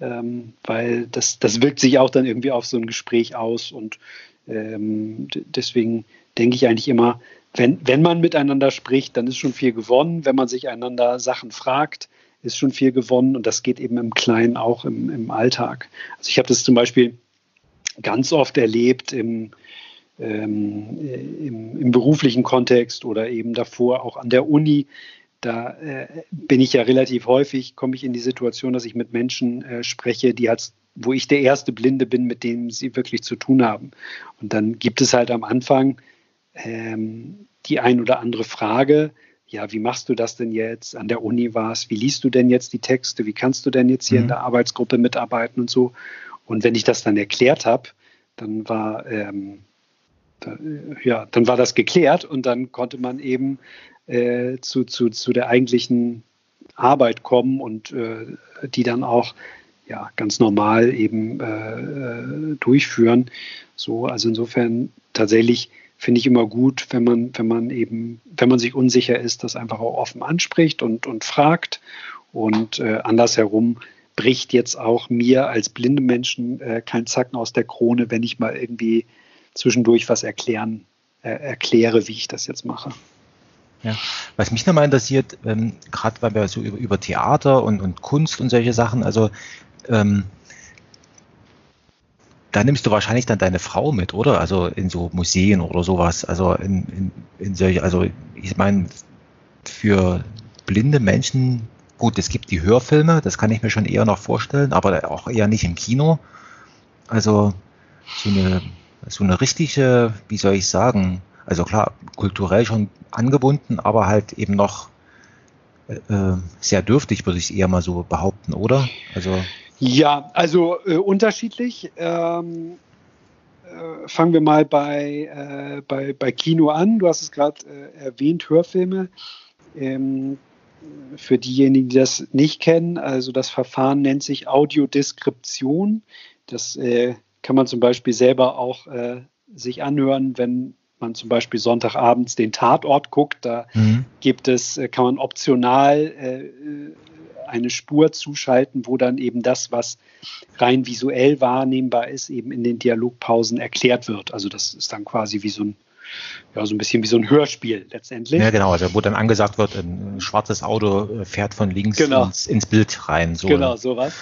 Ähm, weil das, das wirkt sich auch dann irgendwie auf so ein Gespräch aus. Und ähm, deswegen denke ich eigentlich immer, wenn, wenn man miteinander spricht, dann ist schon viel gewonnen. Wenn man sich einander Sachen fragt, ist schon viel gewonnen und das geht eben im Kleinen auch im, im Alltag. Also ich habe das zum Beispiel ganz oft erlebt im, ähm, im, im, beruflichen Kontext oder eben davor auch an der Uni. Da äh, bin ich ja relativ häufig, komme ich in die Situation, dass ich mit Menschen äh, spreche, die als wo ich der erste Blinde bin, mit dem sie wirklich zu tun haben. Und dann gibt es halt am Anfang ähm, die ein oder andere Frage, ja, wie machst du das denn jetzt? An der Uni warst, wie liest du denn jetzt die Texte? Wie kannst du denn jetzt hier mhm. in der Arbeitsgruppe mitarbeiten und so? Und wenn ich das dann erklärt habe, dann war ähm, da, ja, dann war das geklärt und dann konnte man eben äh, zu, zu, zu der eigentlichen Arbeit kommen und äh, die dann auch ja, ganz normal eben äh, äh durchführen. So, also insofern tatsächlich finde ich immer gut, wenn man, wenn man eben, wenn man sich unsicher ist, das einfach auch offen anspricht und, und fragt. Und äh, andersherum bricht jetzt auch mir als blinde Menschen äh, kein Zacken aus der Krone, wenn ich mal irgendwie zwischendurch was erklären, äh, erkläre, wie ich das jetzt mache. Ja, was mich nochmal interessiert, ähm, gerade weil wir so über, über Theater und, und Kunst und solche Sachen, also ähm, da nimmst du wahrscheinlich dann deine Frau mit, oder? Also in so Museen oder sowas. Also in, in, in solche, also ich meine, für blinde Menschen, gut, es gibt die Hörfilme, das kann ich mir schon eher noch vorstellen, aber auch eher nicht im Kino. Also so eine, so eine richtige, wie soll ich sagen, also klar, kulturell schon angebunden, aber halt eben noch äh, sehr dürftig, würde ich eher mal so behaupten, oder? Also ja, also äh, unterschiedlich. Ähm, äh, fangen wir mal bei, äh, bei, bei Kino an. Du hast es gerade äh, erwähnt, Hörfilme. Ähm, für diejenigen, die das nicht kennen, also das Verfahren nennt sich Audiodeskription. Das äh, kann man zum Beispiel selber auch äh, sich anhören, wenn man zum Beispiel Sonntagabends den Tatort guckt. Da mhm. gibt es, kann man optional eine Spur zuschalten, wo dann eben das, was rein visuell wahrnehmbar ist, eben in den Dialogpausen erklärt wird. Also das ist dann quasi wie so ein ja, so ein bisschen wie so ein Hörspiel letztendlich. Ja, genau, also wo dann angesagt wird, ein schwarzes Auto fährt von links genau. ins, ins, Bild rein. So. Genau, sowas.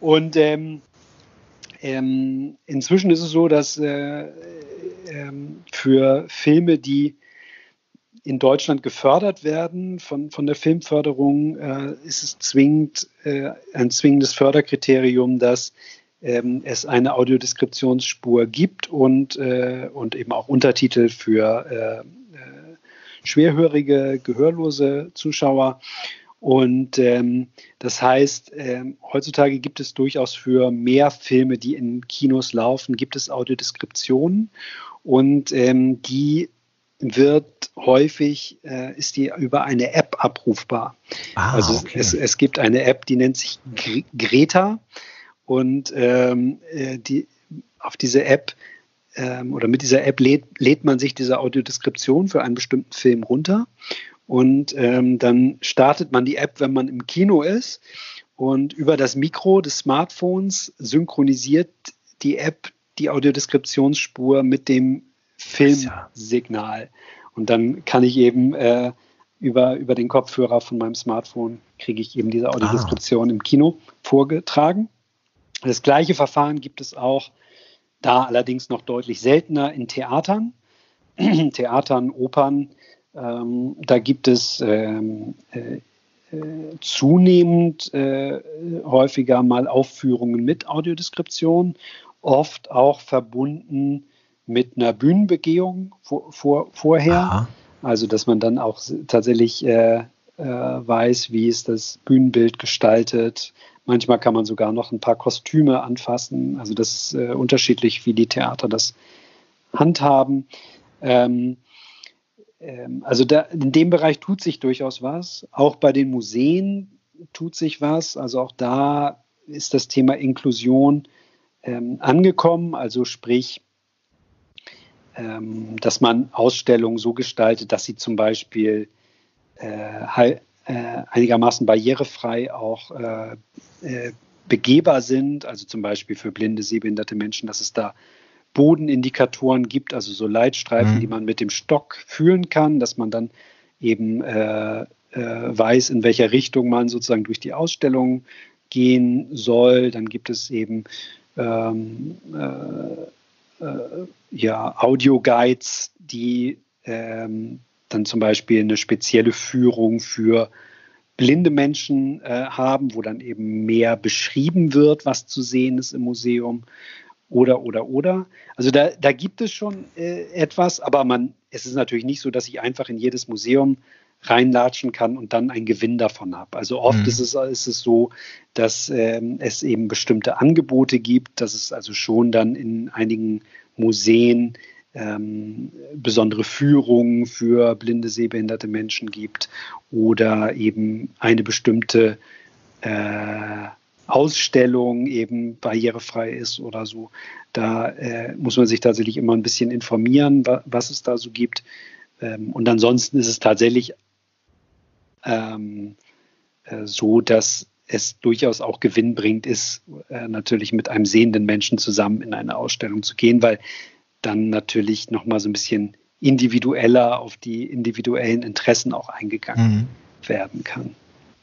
Und ähm, ähm, inzwischen ist es so, dass äh, ähm, für Filme, die in Deutschland gefördert werden von, von der Filmförderung, äh, ist es zwingend, äh, ein zwingendes Förderkriterium, dass ähm, es eine Audiodeskriptionsspur gibt und, äh, und eben auch Untertitel für äh, äh, schwerhörige, gehörlose Zuschauer. Und ähm, das heißt, ähm, heutzutage gibt es durchaus für mehr Filme, die in Kinos laufen, gibt es Audiodeskriptionen und ähm, die wird häufig, äh, ist die über eine App abrufbar. Ah, also okay. es, es gibt eine App, die nennt sich Greta und ähm, äh, die, auf diese App ähm, oder mit dieser App lädt, lädt man sich diese Audiodeskription für einen bestimmten Film runter Und ähm, dann startet man die App, wenn man im Kino ist. Und über das Mikro des Smartphones synchronisiert die App die Audiodeskriptionsspur mit dem Filmsignal. Und dann kann ich eben äh, über, über den Kopfhörer von meinem Smartphone kriege ich eben diese Audiodeskription ah. im Kino vorgetragen. Das gleiche Verfahren gibt es auch da allerdings noch deutlich seltener in Theatern, Theatern, Opern. Ähm, da gibt es ähm, äh, äh, zunehmend äh, häufiger mal Aufführungen mit Audiodeskription, oft auch verbunden mit einer Bühnenbegehung vor, vor, vorher. Aha. Also dass man dann auch tatsächlich äh, äh, weiß, wie ist das Bühnenbild gestaltet, Manchmal kann man sogar noch ein paar Kostüme anfassen. Also das ist äh, unterschiedlich, wie die Theater das handhaben. Ähm, ähm, also da, in dem Bereich tut sich durchaus was. Auch bei den Museen tut sich was. Also auch da ist das Thema Inklusion ähm, angekommen. Also sprich, dass man Ausstellungen so gestaltet, dass sie zum Beispiel äh, äh, einigermaßen barrierefrei auch äh, äh, begehbar sind, also zum Beispiel für blinde, sehbehinderte Menschen, dass es da Bodenindikatoren gibt, also so Leitstreifen, mhm. die man mit dem Stock fühlen kann, dass man dann eben äh, äh, weiß, in welcher Richtung man sozusagen durch die Ausstellung gehen soll. Dann gibt es eben ähm, äh, äh ja, Audio-Guides, die ähm, dann zum Beispiel eine spezielle Führung für blinde Menschen äh, haben, wo dann eben mehr beschrieben wird, was zu sehen ist im Museum oder oder oder. Also da, da gibt es schon äh, etwas, aber man, es ist natürlich nicht so, dass ich einfach in jedes Museum reinlatschen kann und dann einen Gewinn davon habe. Also oft mhm. ist, es, ist es so, dass ähm, es eben bestimmte Angebote gibt, dass es also schon dann in einigen Museen ähm, besondere Führungen für blinde, sehbehinderte Menschen gibt oder eben eine bestimmte äh, Ausstellung eben barrierefrei ist oder so. Da äh, muss man sich tatsächlich immer ein bisschen informieren, wa was es da so gibt. Ähm, und ansonsten ist es tatsächlich ähm, äh, so, dass es durchaus auch gewinnbringend ist, äh, natürlich mit einem sehenden Menschen zusammen in eine Ausstellung zu gehen, weil dann natürlich nochmal so ein bisschen individueller auf die individuellen Interessen auch eingegangen mhm. werden kann.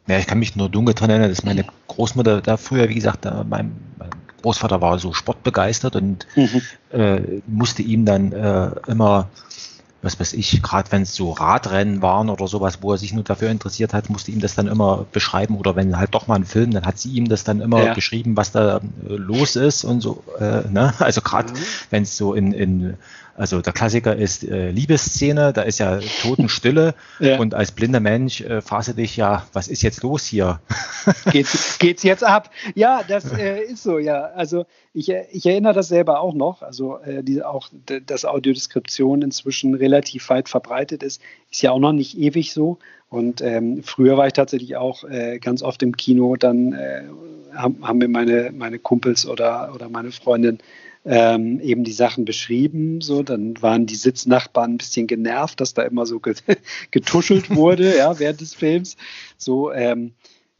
Ja, ich kann mich nur dunkel daran erinnern, dass meine Großmutter da früher, wie gesagt, da mein, mein Großvater war so sportbegeistert und mhm. äh, musste ihm dann äh, immer was weiß ich, gerade wenn es so Radrennen waren oder sowas, wo er sich nur dafür interessiert hat, musste ihm das dann immer beschreiben oder wenn halt doch mal ein Film, dann hat sie ihm das dann immer ja. geschrieben, was da äh, los ist und so. Äh, ne? Also gerade mhm. wenn es so in, in also der Klassiker ist äh, Liebesszene, da ist ja Totenstille ja. und als blinder Mensch äh, du dich ja, was ist jetzt los hier? geht's, geht's jetzt ab? Ja, das äh, ist so, ja. Also ich, ich erinnere das selber auch noch, also äh, die, auch, dass Audiodeskription inzwischen relativ weit verbreitet ist, ist ja auch noch nicht ewig so. Und ähm, früher war ich tatsächlich auch äh, ganz oft im Kino, dann äh, haben, haben mir meine, meine Kumpels oder, oder meine Freundin ähm, eben die Sachen beschrieben. So, dann waren die Sitznachbarn ein bisschen genervt, dass da immer so getuschelt wurde, ja, während des Films. So, ähm,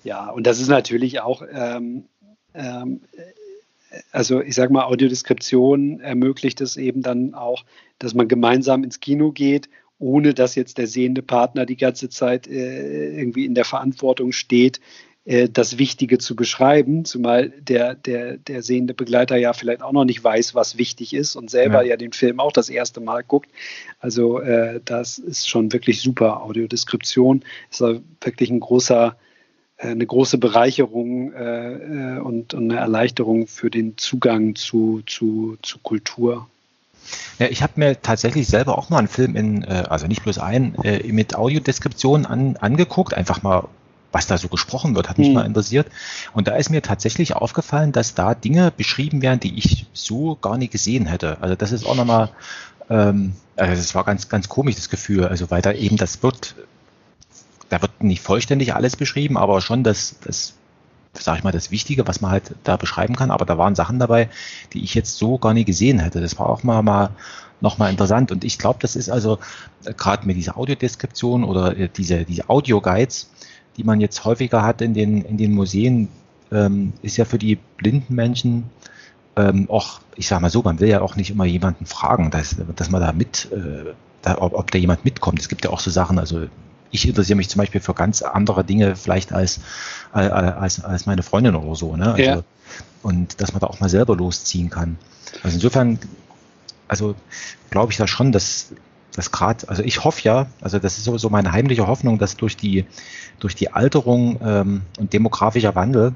ja, und das ist natürlich auch, ähm, ähm, also ich sag mal, Audiodeskription ermöglicht es eben dann auch, dass man gemeinsam ins Kino geht ohne dass jetzt der sehende Partner die ganze Zeit äh, irgendwie in der Verantwortung steht, das Wichtige zu beschreiben, zumal der, der, der sehende Begleiter ja vielleicht auch noch nicht weiß, was wichtig ist und selber ja, ja den Film auch das erste Mal guckt. Also äh, das ist schon wirklich super. Audiodeskription ist wirklich ein großer, äh, eine große Bereicherung äh, äh, und, und eine Erleichterung für den Zugang zu, zu, zu Kultur. Ja, ich habe mir tatsächlich selber auch mal einen Film in, also nicht bloß einen, mit Audiodeskription an, angeguckt, einfach mal was da so gesprochen wird, hat mich mhm. mal interessiert. Und da ist mir tatsächlich aufgefallen, dass da Dinge beschrieben werden, die ich so gar nicht gesehen hätte. Also das ist auch nochmal, ähm, also das war ganz, ganz komisch, das Gefühl. Also weil da eben das wird, da wird nicht vollständig alles beschrieben, aber schon das, das sag ich mal, das Wichtige, was man halt da beschreiben kann. Aber da waren Sachen dabei, die ich jetzt so gar nie gesehen hätte. Das war auch mal, mal nochmal interessant. Und ich glaube, das ist also äh, gerade mit dieser Audiodeskription oder äh, diese, diese Audio-Guides, die man jetzt häufiger hat in den, in den Museen, ähm, ist ja für die blinden Menschen ähm, auch, ich sag mal so, man will ja auch nicht immer jemanden fragen, dass, dass man da mit, äh, da, ob, ob da jemand mitkommt. Es gibt ja auch so Sachen, also ich interessiere mich zum Beispiel für ganz andere Dinge vielleicht als, als, als meine Freundin oder so. Ne? Also, ja. Und dass man da auch mal selber losziehen kann. Also insofern, also glaube ich da schon, dass das gerade, also ich hoffe ja, also das ist so, so meine heimliche Hoffnung, dass durch die, durch die Alterung ähm, und demografischer Wandel,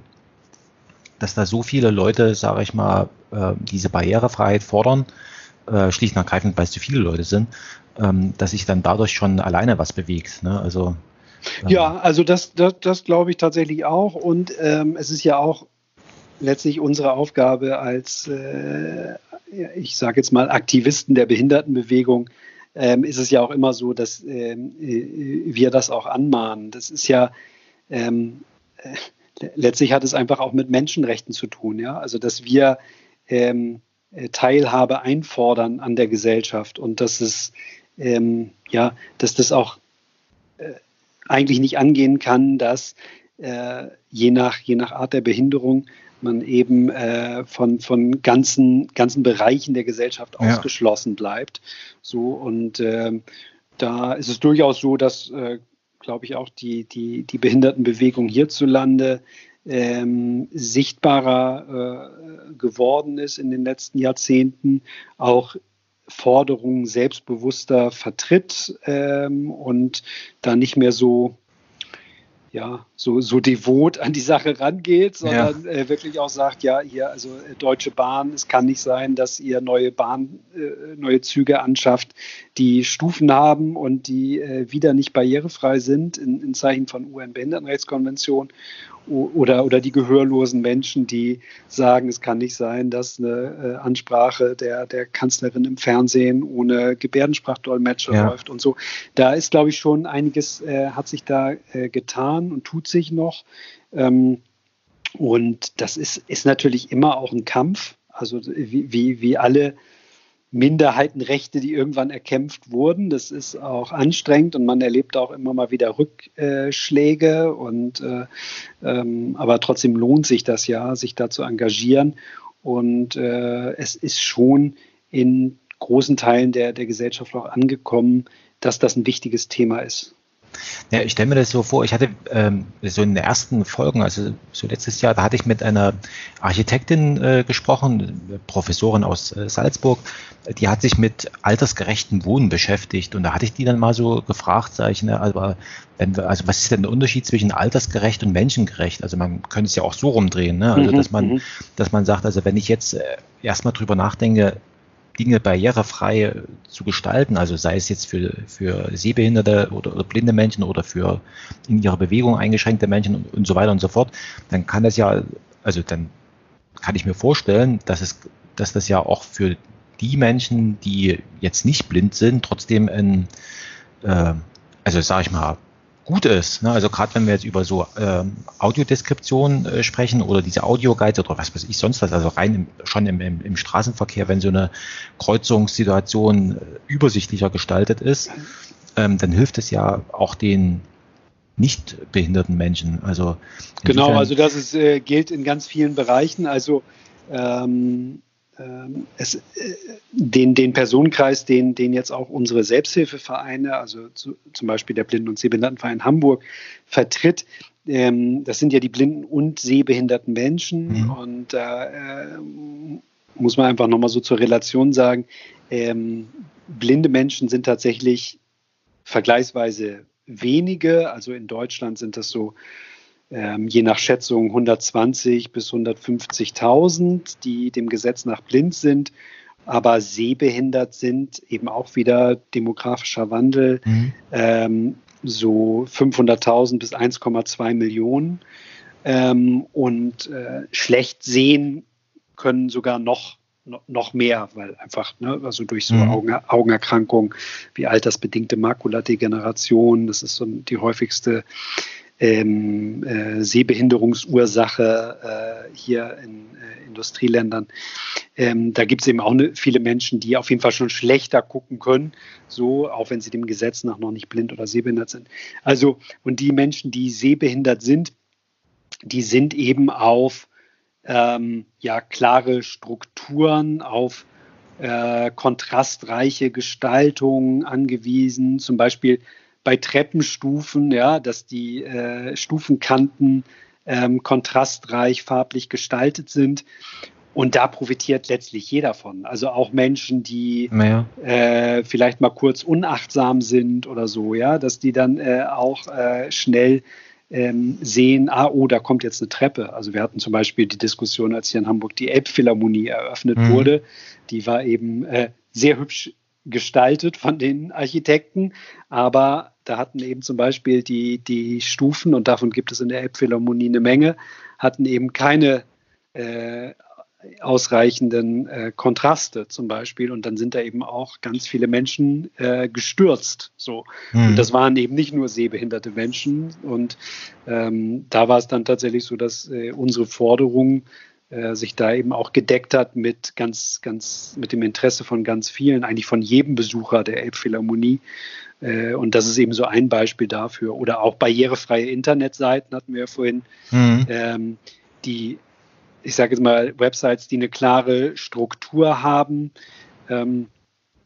dass da so viele Leute, sage ich mal, äh, diese Barrierefreiheit fordern, äh, schlicht und ergreifend, weil es zu viele Leute sind, ähm, dass sich dann dadurch schon alleine was bewegt. Ne? Also ähm, ja, also das, das, das glaube ich tatsächlich auch. Und ähm, es ist ja auch letztlich unsere Aufgabe als, äh, ich sage jetzt mal, Aktivisten der Behindertenbewegung, ähm, ist es ja auch immer so, dass ähm, äh, wir das auch anmahnen. Das ist ja ähm, äh, letztlich hat es einfach auch mit Menschenrechten zu tun, ja. Also dass wir ähm, äh, Teilhabe einfordern an der Gesellschaft und dass es ähm, ja, dass das auch äh, eigentlich nicht angehen kann, dass äh, je, nach, je nach Art der Behinderung man eben äh, von, von ganzen, ganzen Bereichen der Gesellschaft ja. ausgeschlossen bleibt. So und äh, da ist es durchaus so, dass, äh, glaube ich, auch die, die, die Behindertenbewegung hierzulande ähm, sichtbarer äh, geworden ist in den letzten Jahrzehnten, auch Forderungen selbstbewusster vertritt ähm, und da nicht mehr so ja, so, so devot an die Sache rangeht, sondern ja. äh, wirklich auch sagt, ja, hier, also äh, Deutsche Bahn, es kann nicht sein, dass ihr neue Bahn, äh, neue Züge anschafft, die Stufen haben und die äh, wieder nicht barrierefrei sind in, in Zeichen von UN-Behindertenrechtskonvention oder, oder die gehörlosen Menschen, die sagen, es kann nicht sein, dass eine äh, Ansprache der, der Kanzlerin im Fernsehen ohne Gebärdensprachdolmetscher ja. läuft und so. Da ist, glaube ich, schon einiges, hat sich da getan und tut sich noch. Ähm, und das ist, ist natürlich immer auch ein Kampf. Also wie, wie, wie alle Minderheitenrechte, die irgendwann erkämpft wurden. Das ist auch anstrengend und man erlebt auch immer mal wieder Rückschläge. Und, äh, ähm, aber trotzdem lohnt sich das ja, sich da zu engagieren. Und äh, es ist schon in großen Teilen der, der Gesellschaft auch angekommen, dass das ein wichtiges Thema ist. Ja, ich stelle mir das so vor, ich hatte ähm, so in den ersten Folgen, also so letztes Jahr, da hatte ich mit einer Architektin äh, gesprochen, Professorin aus äh, Salzburg, die hat sich mit altersgerechtem Wohnen beschäftigt und da hatte ich die dann mal so gefragt, sage ich, ne, also, wenn wir, also was ist denn der Unterschied zwischen altersgerecht und menschengerecht? Also man könnte es ja auch so rumdrehen, ne? Also mhm, dass man, mhm. dass man sagt, also wenn ich jetzt äh, erstmal drüber nachdenke, Dinge barrierefrei zu gestalten, also sei es jetzt für, für sehbehinderte oder, oder blinde Menschen oder für in ihrer Bewegung eingeschränkte Menschen und, und so weiter und so fort, dann kann das ja, also dann kann ich mir vorstellen, dass es, dass das ja auch für die Menschen, die jetzt nicht blind sind, trotzdem ein, äh, also sage ich mal, gut ist. Ne? Also gerade wenn wir jetzt über so ähm, Audiodeskription äh, sprechen oder diese Audioguides oder was weiß ich sonst was, also rein im, schon im, im, im Straßenverkehr, wenn so eine Kreuzungssituation äh, übersichtlicher gestaltet ist, ähm, dann hilft es ja auch den nicht behinderten Menschen. Also genau, also das ist, äh, gilt in ganz vielen Bereichen. Also ähm, ähm, es, äh, den, den Personenkreis, den, den jetzt auch unsere Selbsthilfevereine, also zu, zum Beispiel der Blinden- und Sehbehindertenverein Hamburg, vertritt, ähm, das sind ja die blinden und sehbehinderten Menschen. Mhm. Und da äh, muss man einfach nochmal so zur Relation sagen, ähm, blinde Menschen sind tatsächlich vergleichsweise wenige. Also in Deutschland sind das so ähm, je nach Schätzung 120 bis 150.000, die dem Gesetz nach blind sind, aber sehbehindert sind, eben auch wieder demografischer Wandel, mhm. ähm, so 500.000 bis 1,2 Millionen. Ähm, und äh, schlecht sehen können sogar noch noch mehr, weil einfach, ne, also durch so mhm. Augen, Augenerkrankungen wie altersbedingte Makuladegeneration, das ist so die häufigste ähm, äh, Sehbehinderungsursache äh, hier in äh, Industrieländern. Ähm, da gibt es eben auch ne, viele Menschen, die auf jeden Fall schon schlechter gucken können, so, auch wenn sie dem Gesetz nach noch nicht blind oder sehbehindert sind. Also, und die Menschen, die sehbehindert sind, die sind eben auf ähm, ja, klare Strukturen, auf äh, kontrastreiche Gestaltungen angewiesen, zum Beispiel bei Treppenstufen, ja, dass die äh, Stufenkanten ähm, kontrastreich farblich gestaltet sind. Und da profitiert letztlich jeder von. Also auch Menschen, die ja. äh, vielleicht mal kurz unachtsam sind oder so, ja, dass die dann äh, auch äh, schnell ähm, sehen, ah, oh, da kommt jetzt eine Treppe. Also wir hatten zum Beispiel die Diskussion, als hier in Hamburg die Elbphilharmonie eröffnet mhm. wurde. Die war eben äh, sehr hübsch gestaltet von den Architekten, aber da hatten eben zum Beispiel die, die Stufen, und davon gibt es in der Elbphilharmonie eine Menge, hatten eben keine äh, ausreichenden äh, Kontraste zum Beispiel. Und dann sind da eben auch ganz viele Menschen äh, gestürzt. So. Mhm. Und das waren eben nicht nur sehbehinderte Menschen. Und ähm, da war es dann tatsächlich so, dass äh, unsere Forderung äh, sich da eben auch gedeckt hat mit ganz, ganz, mit dem Interesse von ganz vielen, eigentlich von jedem Besucher der Elbphilharmonie. Äh, und das ist eben so ein Beispiel dafür. Oder auch barrierefreie Internetseiten hatten wir ja vorhin, mhm. ähm, die ich sage jetzt mal, Websites, die eine klare Struktur haben, ähm,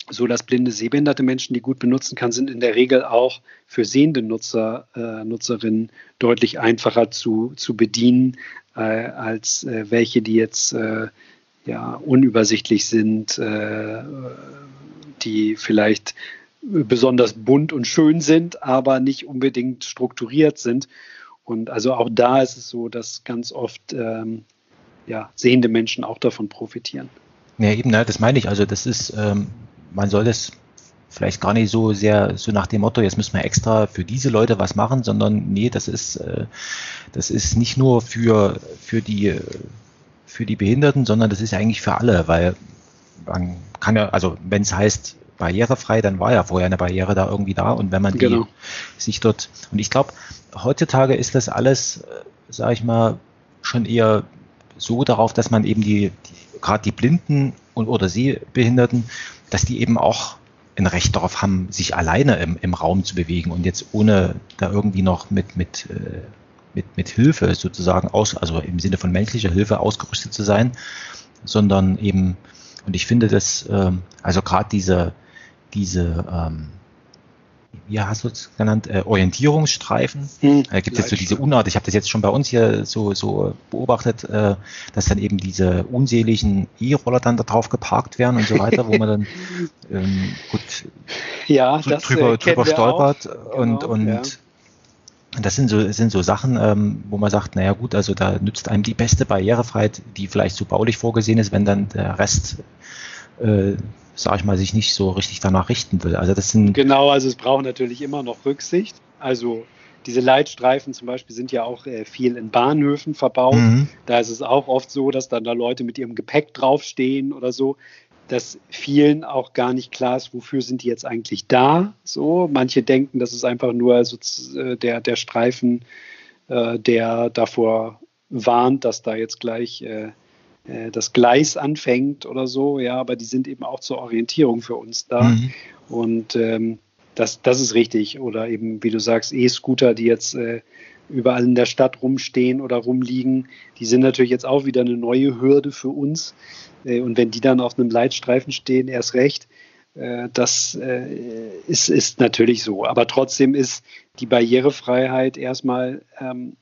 so dass blinde, sehbehinderte Menschen die gut benutzen kann, sind in der Regel auch für sehende Nutzer, äh, Nutzerinnen deutlich einfacher zu, zu bedienen, äh, als äh, welche, die jetzt äh, ja, unübersichtlich sind, äh, die vielleicht besonders bunt und schön sind, aber nicht unbedingt strukturiert sind. Und also auch da ist es so, dass ganz oft ähm, ja, sehende Menschen auch davon profitieren. Ja, eben, ne, das meine ich. Also das ist, ähm, man soll das vielleicht gar nicht so sehr so nach dem Motto, jetzt müssen wir extra für diese Leute was machen, sondern nee, das ist, äh, das ist nicht nur für, für die, für die Behinderten, sondern das ist eigentlich für alle, weil man kann ja, also wenn es heißt barrierefrei, dann war ja vorher eine Barriere da irgendwie da und wenn man die genau. sich dort, und ich glaube, heutzutage ist das alles, äh, sage ich mal, schon eher so darauf, dass man eben die, die gerade die Blinden und oder Sehbehinderten, dass die eben auch ein Recht darauf haben, sich alleine im, im Raum zu bewegen und jetzt ohne da irgendwie noch mit, mit, äh, mit, mit Hilfe sozusagen aus, also im Sinne von menschlicher Hilfe ausgerüstet zu sein, sondern eben, und ich finde das, ähm, also gerade diese, diese ähm, wie hast du es genannt, äh, Orientierungsstreifen. Hm, äh, gibt es jetzt so diese Unart, ich habe das jetzt schon bei uns hier so, so beobachtet, äh, dass dann eben diese unseligen E-Roller dann da drauf geparkt werden und so weiter, wo man dann ähm, gut ja, das, drüber, äh, drüber stolpert genau, und, und ja. Das sind so, sind so Sachen, ähm, wo man sagt, naja gut, also da nützt einem die beste Barrierefreiheit, die vielleicht so baulich vorgesehen ist, wenn dann der Rest äh, sage ich mal, sich nicht so richtig danach richten will. Also das sind genau, also es braucht natürlich immer noch Rücksicht. Also diese Leitstreifen zum Beispiel sind ja auch äh, viel in Bahnhöfen verbaut. Mhm. Da ist es auch oft so, dass dann da Leute mit ihrem Gepäck draufstehen oder so, dass vielen auch gar nicht klar ist, wofür sind die jetzt eigentlich da. So, manche denken, das ist einfach nur so, äh, der, der Streifen, äh, der davor warnt, dass da jetzt gleich äh, das Gleis anfängt oder so, ja, aber die sind eben auch zur Orientierung für uns da. Mhm. Und ähm, das, das ist richtig. Oder eben, wie du sagst, E-Scooter, die jetzt äh, überall in der Stadt rumstehen oder rumliegen, die sind natürlich jetzt auch wieder eine neue Hürde für uns. Äh, und wenn die dann auf einem Leitstreifen stehen, erst recht. Äh, das äh, ist, ist natürlich so. Aber trotzdem ist die Barrierefreiheit erstmal ähm,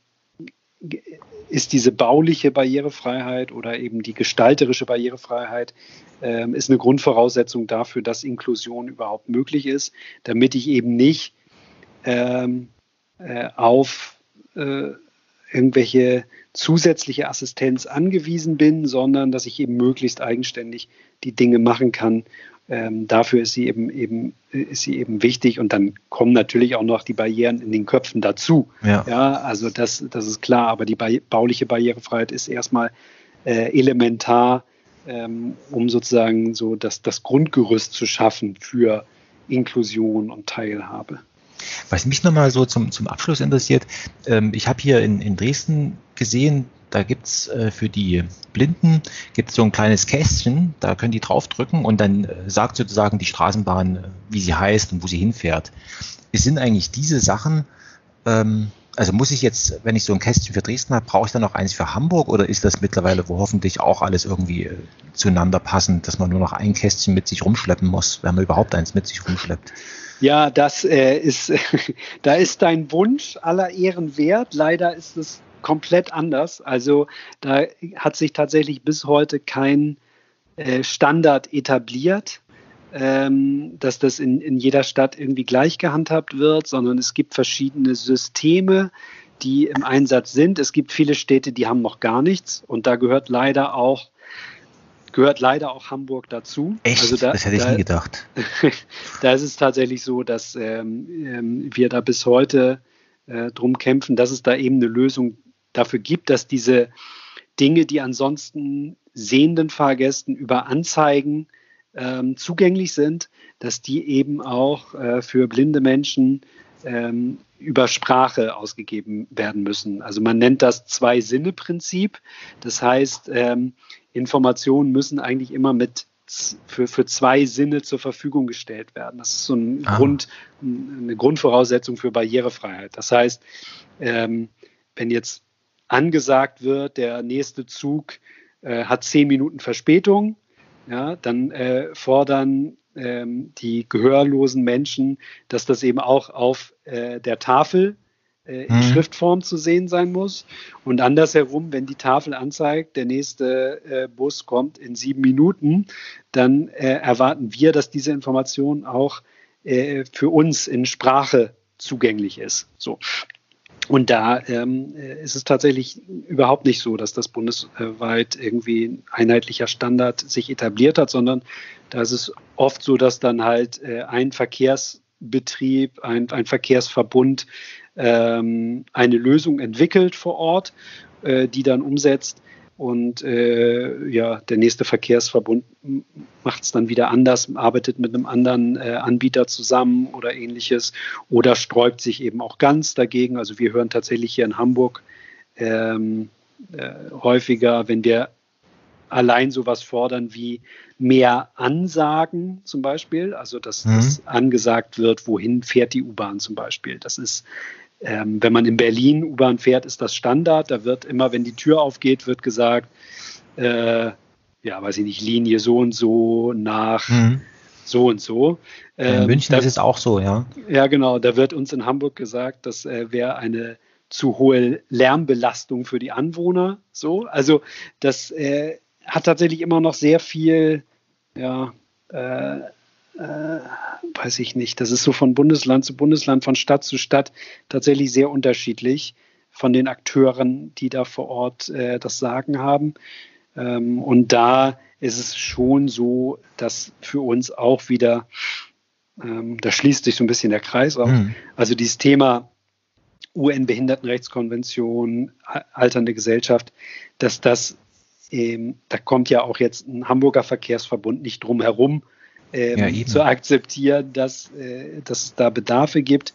ist diese bauliche Barrierefreiheit oder eben die gestalterische Barrierefreiheit ähm, ist eine Grundvoraussetzung dafür, dass Inklusion überhaupt möglich ist, damit ich eben nicht ähm, äh, auf äh, irgendwelche zusätzliche Assistenz angewiesen bin, sondern dass ich eben möglichst eigenständig die Dinge machen kann ähm, dafür ist sie eben, eben, ist sie eben wichtig und dann kommen natürlich auch noch die Barrieren in den Köpfen dazu. Ja, ja also das, das ist klar, aber die bauliche Barrierefreiheit ist erstmal äh, elementar, ähm, um sozusagen so das, das Grundgerüst zu schaffen für Inklusion und Teilhabe. Was mich nochmal so zum, zum Abschluss interessiert, ähm, ich habe hier in, in Dresden gesehen, da gibt's äh, für die Blinden gibt's so ein kleines Kästchen, da können die draufdrücken und dann äh, sagt sozusagen die Straßenbahn, äh, wie sie heißt und wo sie hinfährt. Es sind eigentlich diese Sachen, ähm, also muss ich jetzt, wenn ich so ein Kästchen für Dresden habe, brauche ich dann noch eins für Hamburg oder ist das mittlerweile, wo hoffentlich auch alles irgendwie äh, zueinander passend, dass man nur noch ein Kästchen mit sich rumschleppen muss, wenn man überhaupt eins mit sich rumschleppt? Ja, das äh, ist, da ist dein Wunsch aller Ehren wert. Leider ist es komplett anders. Also da hat sich tatsächlich bis heute kein äh, Standard etabliert, ähm, dass das in, in jeder Stadt irgendwie gleich gehandhabt wird, sondern es gibt verschiedene Systeme, die im Einsatz sind. Es gibt viele Städte, die haben noch gar nichts und da gehört leider auch gehört leider auch Hamburg dazu. Echt? Also da, das hätte ich da, nie gedacht. da ist es tatsächlich so, dass ähm, ähm, wir da bis heute äh, drum kämpfen, dass es da eben eine Lösung dafür gibt, dass diese Dinge, die ansonsten sehenden Fahrgästen über Anzeigen ähm, zugänglich sind, dass die eben auch äh, für blinde Menschen ähm, über Sprache ausgegeben werden müssen. Also man nennt das Zwei-Sinne-Prinzip. Das heißt, ähm, Informationen müssen eigentlich immer mit für, für zwei Sinne zur Verfügung gestellt werden. Das ist so ein ah. Grund, eine Grundvoraussetzung für Barrierefreiheit. Das heißt, ähm, wenn jetzt angesagt wird, der nächste Zug äh, hat zehn Minuten Verspätung, ja, dann äh, fordern ähm, die gehörlosen Menschen, dass das eben auch auf äh, der Tafel äh, in mhm. Schriftform zu sehen sein muss. Und andersherum, wenn die Tafel anzeigt, der nächste äh, Bus kommt in sieben Minuten, dann äh, erwarten wir, dass diese Information auch äh, für uns in Sprache zugänglich ist. So. Und da ähm, äh, ist es tatsächlich überhaupt nicht so, dass das bundesweit irgendwie ein einheitlicher Standard sich etabliert hat, sondern da ist es oft so, dass dann halt äh, ein Verkehrsbetrieb, ein, ein Verkehrsverbund ähm, eine Lösung entwickelt vor Ort, äh, die dann umsetzt. Und äh, ja, der nächste Verkehrsverbund macht es dann wieder anders, arbeitet mit einem anderen äh, Anbieter zusammen oder ähnliches oder sträubt sich eben auch ganz dagegen. Also wir hören tatsächlich hier in Hamburg ähm, äh, häufiger, wenn wir allein sowas fordern wie mehr Ansagen zum Beispiel, also dass, mhm. dass angesagt wird, wohin fährt die U-Bahn zum Beispiel. Das ist ähm, wenn man in Berlin U-Bahn fährt, ist das Standard. Da wird immer, wenn die Tür aufgeht, wird gesagt, äh, ja, weiß ich nicht, Linie so und so nach mhm. so und so. Ähm, in München da, ist es auch so, ja. Ja, genau. Da wird uns in Hamburg gesagt, das äh, wäre eine zu hohe Lärmbelastung für die Anwohner. So, also das äh, hat tatsächlich immer noch sehr viel, ja, äh, äh, weiß ich nicht, das ist so von Bundesland zu Bundesland, von Stadt zu Stadt tatsächlich sehr unterschiedlich von den Akteuren, die da vor Ort äh, das Sagen haben. Ähm, und da ist es schon so, dass für uns auch wieder, ähm, da schließt sich so ein bisschen der Kreis auf. Mhm. Also dieses Thema UN-Behindertenrechtskonvention, alternde Gesellschaft, dass das, ähm, da kommt ja auch jetzt ein Hamburger Verkehrsverbund nicht drum herum, ähm, ja, zu akzeptieren, dass, äh, dass es da Bedarfe gibt.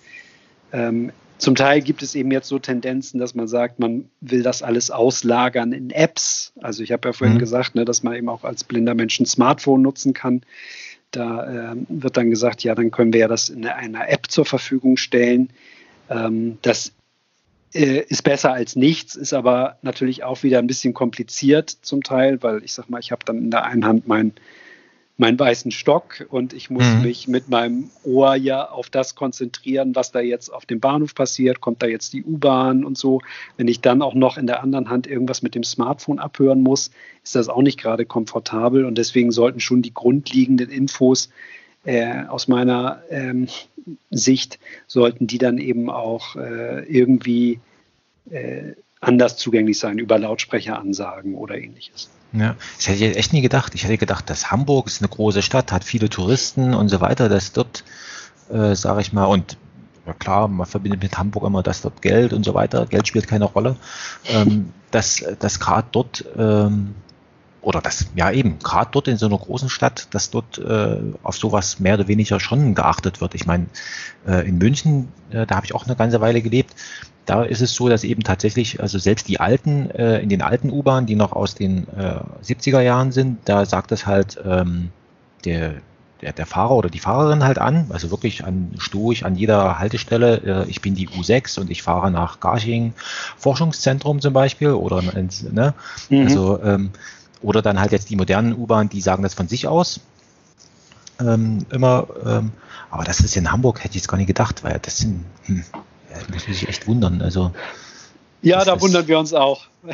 Ähm, zum Teil gibt es eben jetzt so Tendenzen, dass man sagt, man will das alles auslagern in Apps. Also ich habe ja vorhin mhm. gesagt, ne, dass man eben auch als blinder Mensch ein Smartphone nutzen kann. Da äh, wird dann gesagt, ja, dann können wir ja das in einer App zur Verfügung stellen. Ähm, das äh, ist besser als nichts, ist aber natürlich auch wieder ein bisschen kompliziert zum Teil, weil ich sag mal, ich habe dann in der einen Hand mein meinen weißen Stock und ich muss mhm. mich mit meinem Ohr ja auf das konzentrieren, was da jetzt auf dem Bahnhof passiert. Kommt da jetzt die U-Bahn und so. Wenn ich dann auch noch in der anderen Hand irgendwas mit dem Smartphone abhören muss, ist das auch nicht gerade komfortabel und deswegen sollten schon die grundlegenden Infos äh, aus meiner ähm, Sicht, sollten die dann eben auch äh, irgendwie äh, anders zugänglich sein über Lautsprecheransagen oder ähnliches. Ja, das hätte ich echt nie gedacht. Ich hätte gedacht, dass Hamburg ist eine große Stadt, hat viele Touristen und so weiter, dass dort, äh, sage ich mal, und ja klar, man verbindet mit Hamburg immer, dass dort Geld und so weiter, Geld spielt keine Rolle, ähm, dass, dass gerade dort ähm, oder das, ja eben, gerade dort in so einer großen Stadt, dass dort äh, auf sowas mehr oder weniger schon geachtet wird. Ich meine, äh, in München, äh, da habe ich auch eine ganze Weile gelebt, da ist es so, dass eben tatsächlich, also selbst die alten, äh, in den alten U-Bahnen, die noch aus den äh, 70er Jahren sind, da sagt es halt ähm, der, der, der Fahrer oder die Fahrerin halt an, also wirklich an stoisch an jeder Haltestelle, äh, ich bin die U6 und ich fahre nach Garching Forschungszentrum zum Beispiel oder ins, ne? Mhm. Also ähm, oder dann halt jetzt die modernen U-Bahnen, die sagen das von sich aus. Ähm, immer, ähm, aber das ist in Hamburg, hätte ich jetzt gar nicht gedacht, weil das sind, hm, das muss sich echt wundern. Also, ja, da wundern wir uns auch.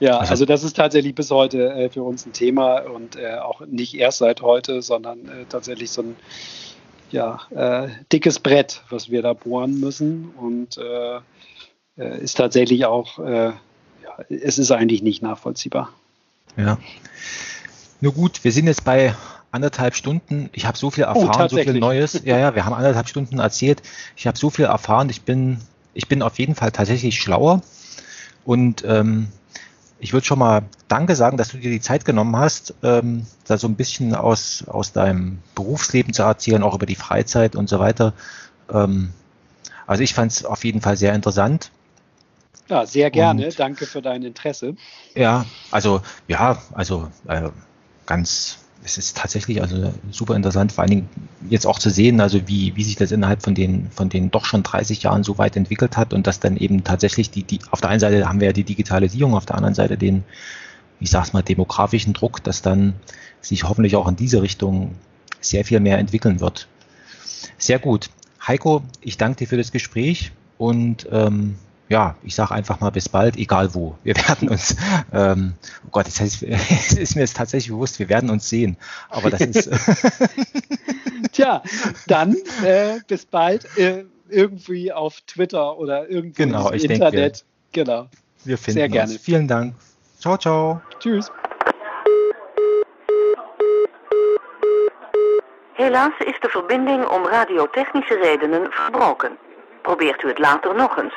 ja, also, also, das ist tatsächlich bis heute äh, für uns ein Thema und äh, auch nicht erst seit heute, sondern äh, tatsächlich so ein ja, äh, dickes Brett, was wir da bohren müssen und äh, äh, ist tatsächlich auch es ist eigentlich nicht nachvollziehbar. Ja. Nur gut, wir sind jetzt bei anderthalb Stunden. Ich habe so viel oh, erfahren, oh, so viel Neues. Ja, ja, wir haben anderthalb Stunden erzählt. Ich habe so viel erfahren. Ich bin, ich bin auf jeden Fall tatsächlich schlauer. Und ähm, ich würde schon mal Danke sagen, dass du dir die Zeit genommen hast, ähm, da so ein bisschen aus, aus deinem Berufsleben zu erzählen, auch über die Freizeit und so weiter. Ähm, also ich fand es auf jeden Fall sehr interessant. Ja, sehr gerne. Und, Danke für dein Interesse. Ja, also ja, also äh, ganz, es ist tatsächlich also super interessant, vor allen Dingen jetzt auch zu sehen, also wie, wie sich das innerhalb von den, von den doch schon 30 Jahren so weit entwickelt hat und dass dann eben tatsächlich die, die, auf der einen Seite haben wir ja die Digitalisierung, auf der anderen Seite den, ich sag's mal, demografischen Druck, dass dann sich hoffentlich auch in diese Richtung sehr viel mehr entwickeln wird. Sehr gut. Heiko, ich danke dir für das Gespräch und ähm, ja, ich sage einfach mal bis bald, egal wo. Wir werden uns, ähm, oh Gott, das heißt, es ist mir jetzt tatsächlich bewusst, wir werden uns sehen. Aber das ist. Tja, dann äh, bis bald äh, irgendwie auf Twitter oder irgendwo genau, im Internet. Denke, genau. Wir finden Sehr gerne. Uns. Vielen Dank. Ciao, ciao. Tschüss. Helaas is de verbinding om radiotechnische redenen verbroken. Probeert u het later nog eens.